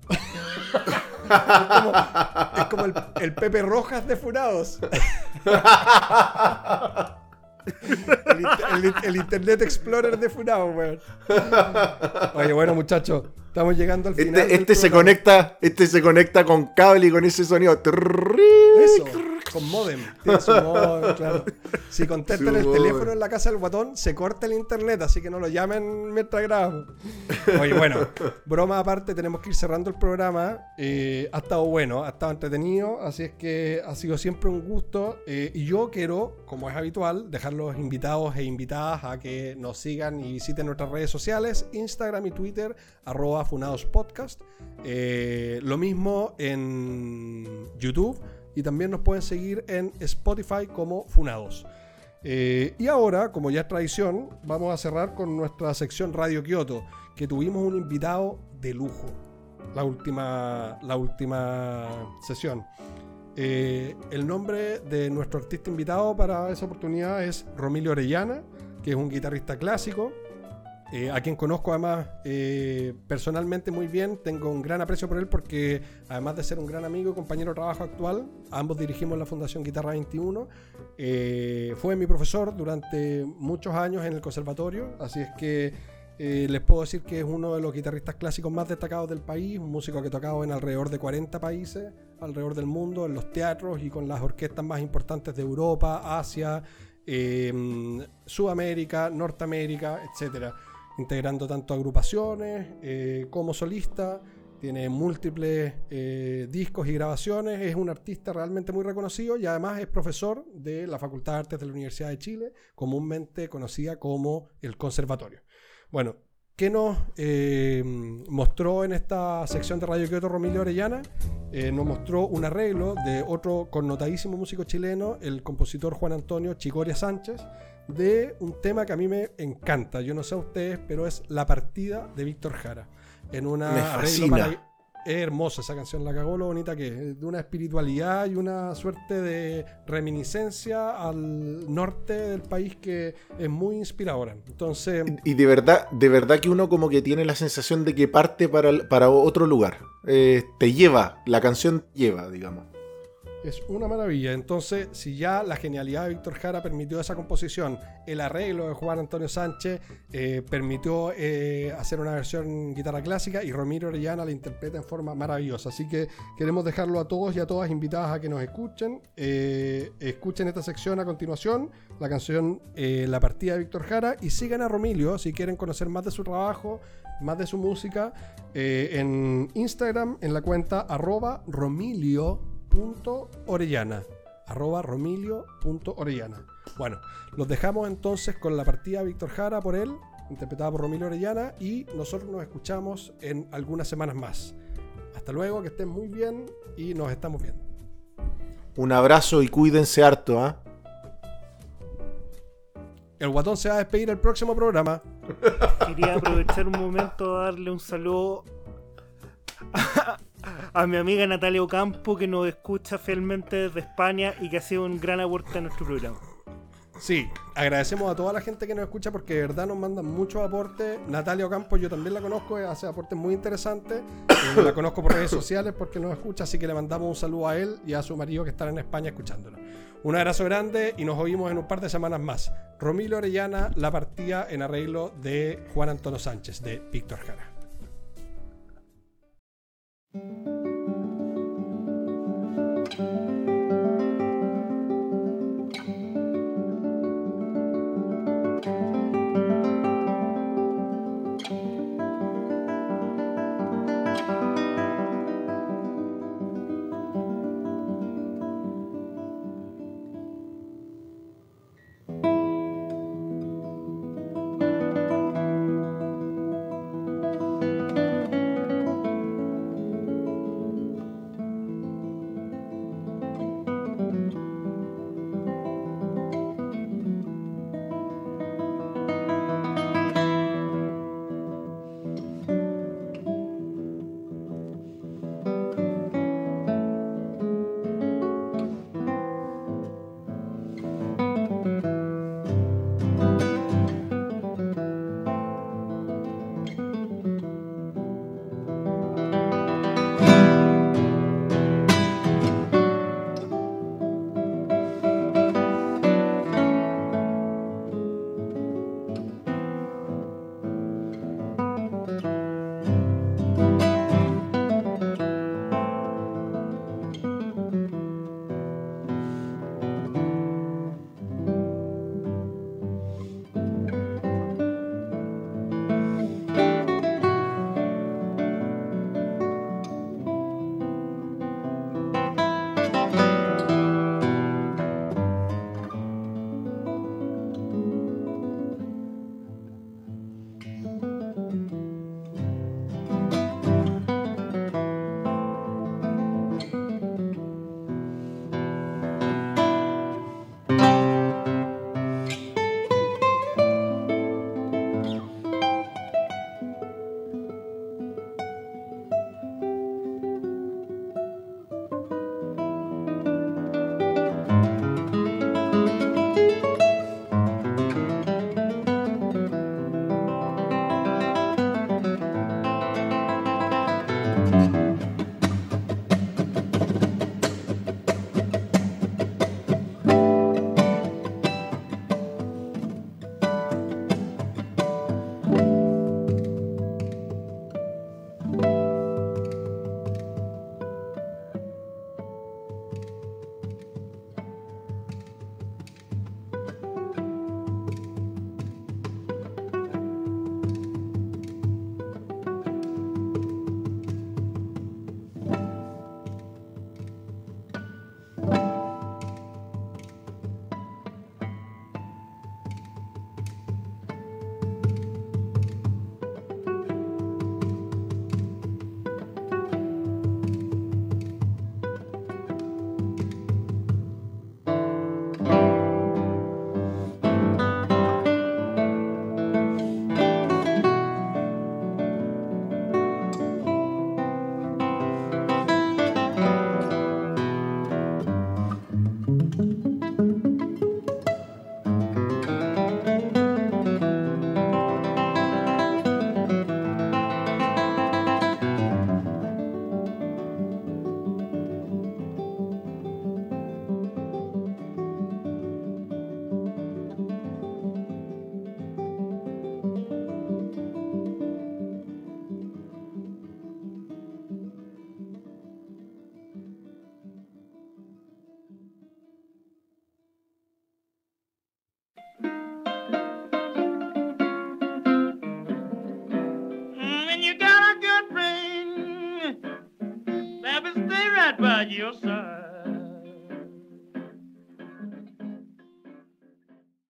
Es como el, el Pepe Rojas de Funados. El, inter- el- el Internet Explorer de Funados, weón. Oye, bueno, muchachos, estamos llegando al final. Este, este se conecta, este se conecta con cable y con ese sonido. Eso, con modem. Tiene su modem, claro. Si contestan el modem. teléfono en la casa del guatón, se corta el internet, así que no lo llamen mientras grabamos. Oye, bueno, broma aparte, tenemos que ir cerrando el programa. Eh, ha estado bueno, ha estado entretenido, así es que ha sido siempre un gusto. eh, y yo quiero, como es habitual, dejar los invitados e invitadas a que nos sigan y visiten nuestras redes sociales, Instagram y Twitter, arroba funadospodcast. Eh, lo mismo en YouTube y también nos pueden seguir en Spotify como Funados. Eh, y ahora, como ya es tradición, vamos a cerrar con nuestra sección Radio Kioto, que tuvimos un invitado de lujo la última, la última sesión. Eh, el nombre de nuestro artista invitado para esa oportunidad es Romilio Orellana, que es un guitarrista clásico, eh, a quien conozco además eh, personalmente muy bien, tengo un gran aprecio por él porque además de ser un gran amigo y compañero de trabajo actual, ambos dirigimos la Fundación Guitarra 21, eh, fue mi profesor durante muchos años en el conservatorio, así es que les puedo decir que es uno de los guitarristas clásicos más destacados del país, un músico que ha tocado en alrededor de 40 países, alrededor del mundo, en los teatros y con las orquestas más importantes de Europa, Asia, eh, Sudamérica, Norteamérica, etcétera integrando tanto agrupaciones eh, como solista. Tiene múltiples eh, discos y grabaciones. Es un artista realmente muy reconocido y además es profesor de la Facultad de Artes de la Universidad de Chile, comúnmente conocida como el Conservatorio. Bueno, ¿qué nos eh, mostró en esta sección de Radio Kioto Romilio Orellana? Eh, nos mostró un arreglo de otro connotadísimo músico chileno, el compositor Juan Antonio Chicoria Sánchez, de un tema que a mí me encanta. Yo no sé a ustedes, pero es La partida de Víctor Jara. En una arreglo fascina. Es hermosa esa canción, la cagó lo bonita que es. De una espiritualidad y una suerte de reminiscencia al norte del país que es muy inspiradora. Entonces, Y de verdad, de verdad que uno como que tiene la sensación de que parte para, para otro lugar. Eh, te lleva, la canción lleva, digamos. Es una maravilla. Entonces, si ya la genialidad de Víctor Jara permitió esa composición, el arreglo de Juan Antonio Sánchez eh, permitió eh, hacer una versión guitarra clásica y Romero Orellana la interpreta en forma maravillosa. Así que queremos dejarlo a todos y a todas invitadas a que nos escuchen. Eh, escuchen esta sección a continuación, la canción La partida de Víctor Jara y sigan a Romilio si quieren conocer más de su trabajo, más de su música, en Instagram en la cuenta arroba romilio.orellana. Arroba romilio.orellana. Bueno, los dejamos entonces con la partida Víctor Jara por él, interpretada por Romilio Orellana, y nosotros nos escuchamos en algunas semanas más. Hasta luego, que estén muy bien y nos estamos viendo. Un abrazo y cuídense harto, ¿ah? El guatón se va a despedir el próximo programa. Quería aprovechar un momento a darle un saludo a, mi amiga Natalia Ocampo que nos escucha fielmente desde España y que ha sido un gran aporte a nuestro programa. Sí, agradecemos a toda la gente que nos escucha porque de verdad nos mandan muchos aportes. Natalia Ocampo, yo también la conozco, hace aportes muy interesantes. Eh, la conozco por redes sociales porque nos escucha, así que le mandamos un saludo a él y a su marido que están en España escuchándonos. Un abrazo grande y nos oímos en un par de semanas más. Romilo Orellana, la partida en arreglo de Juan Antonio Sánchez, de Víctor Jara. Mm,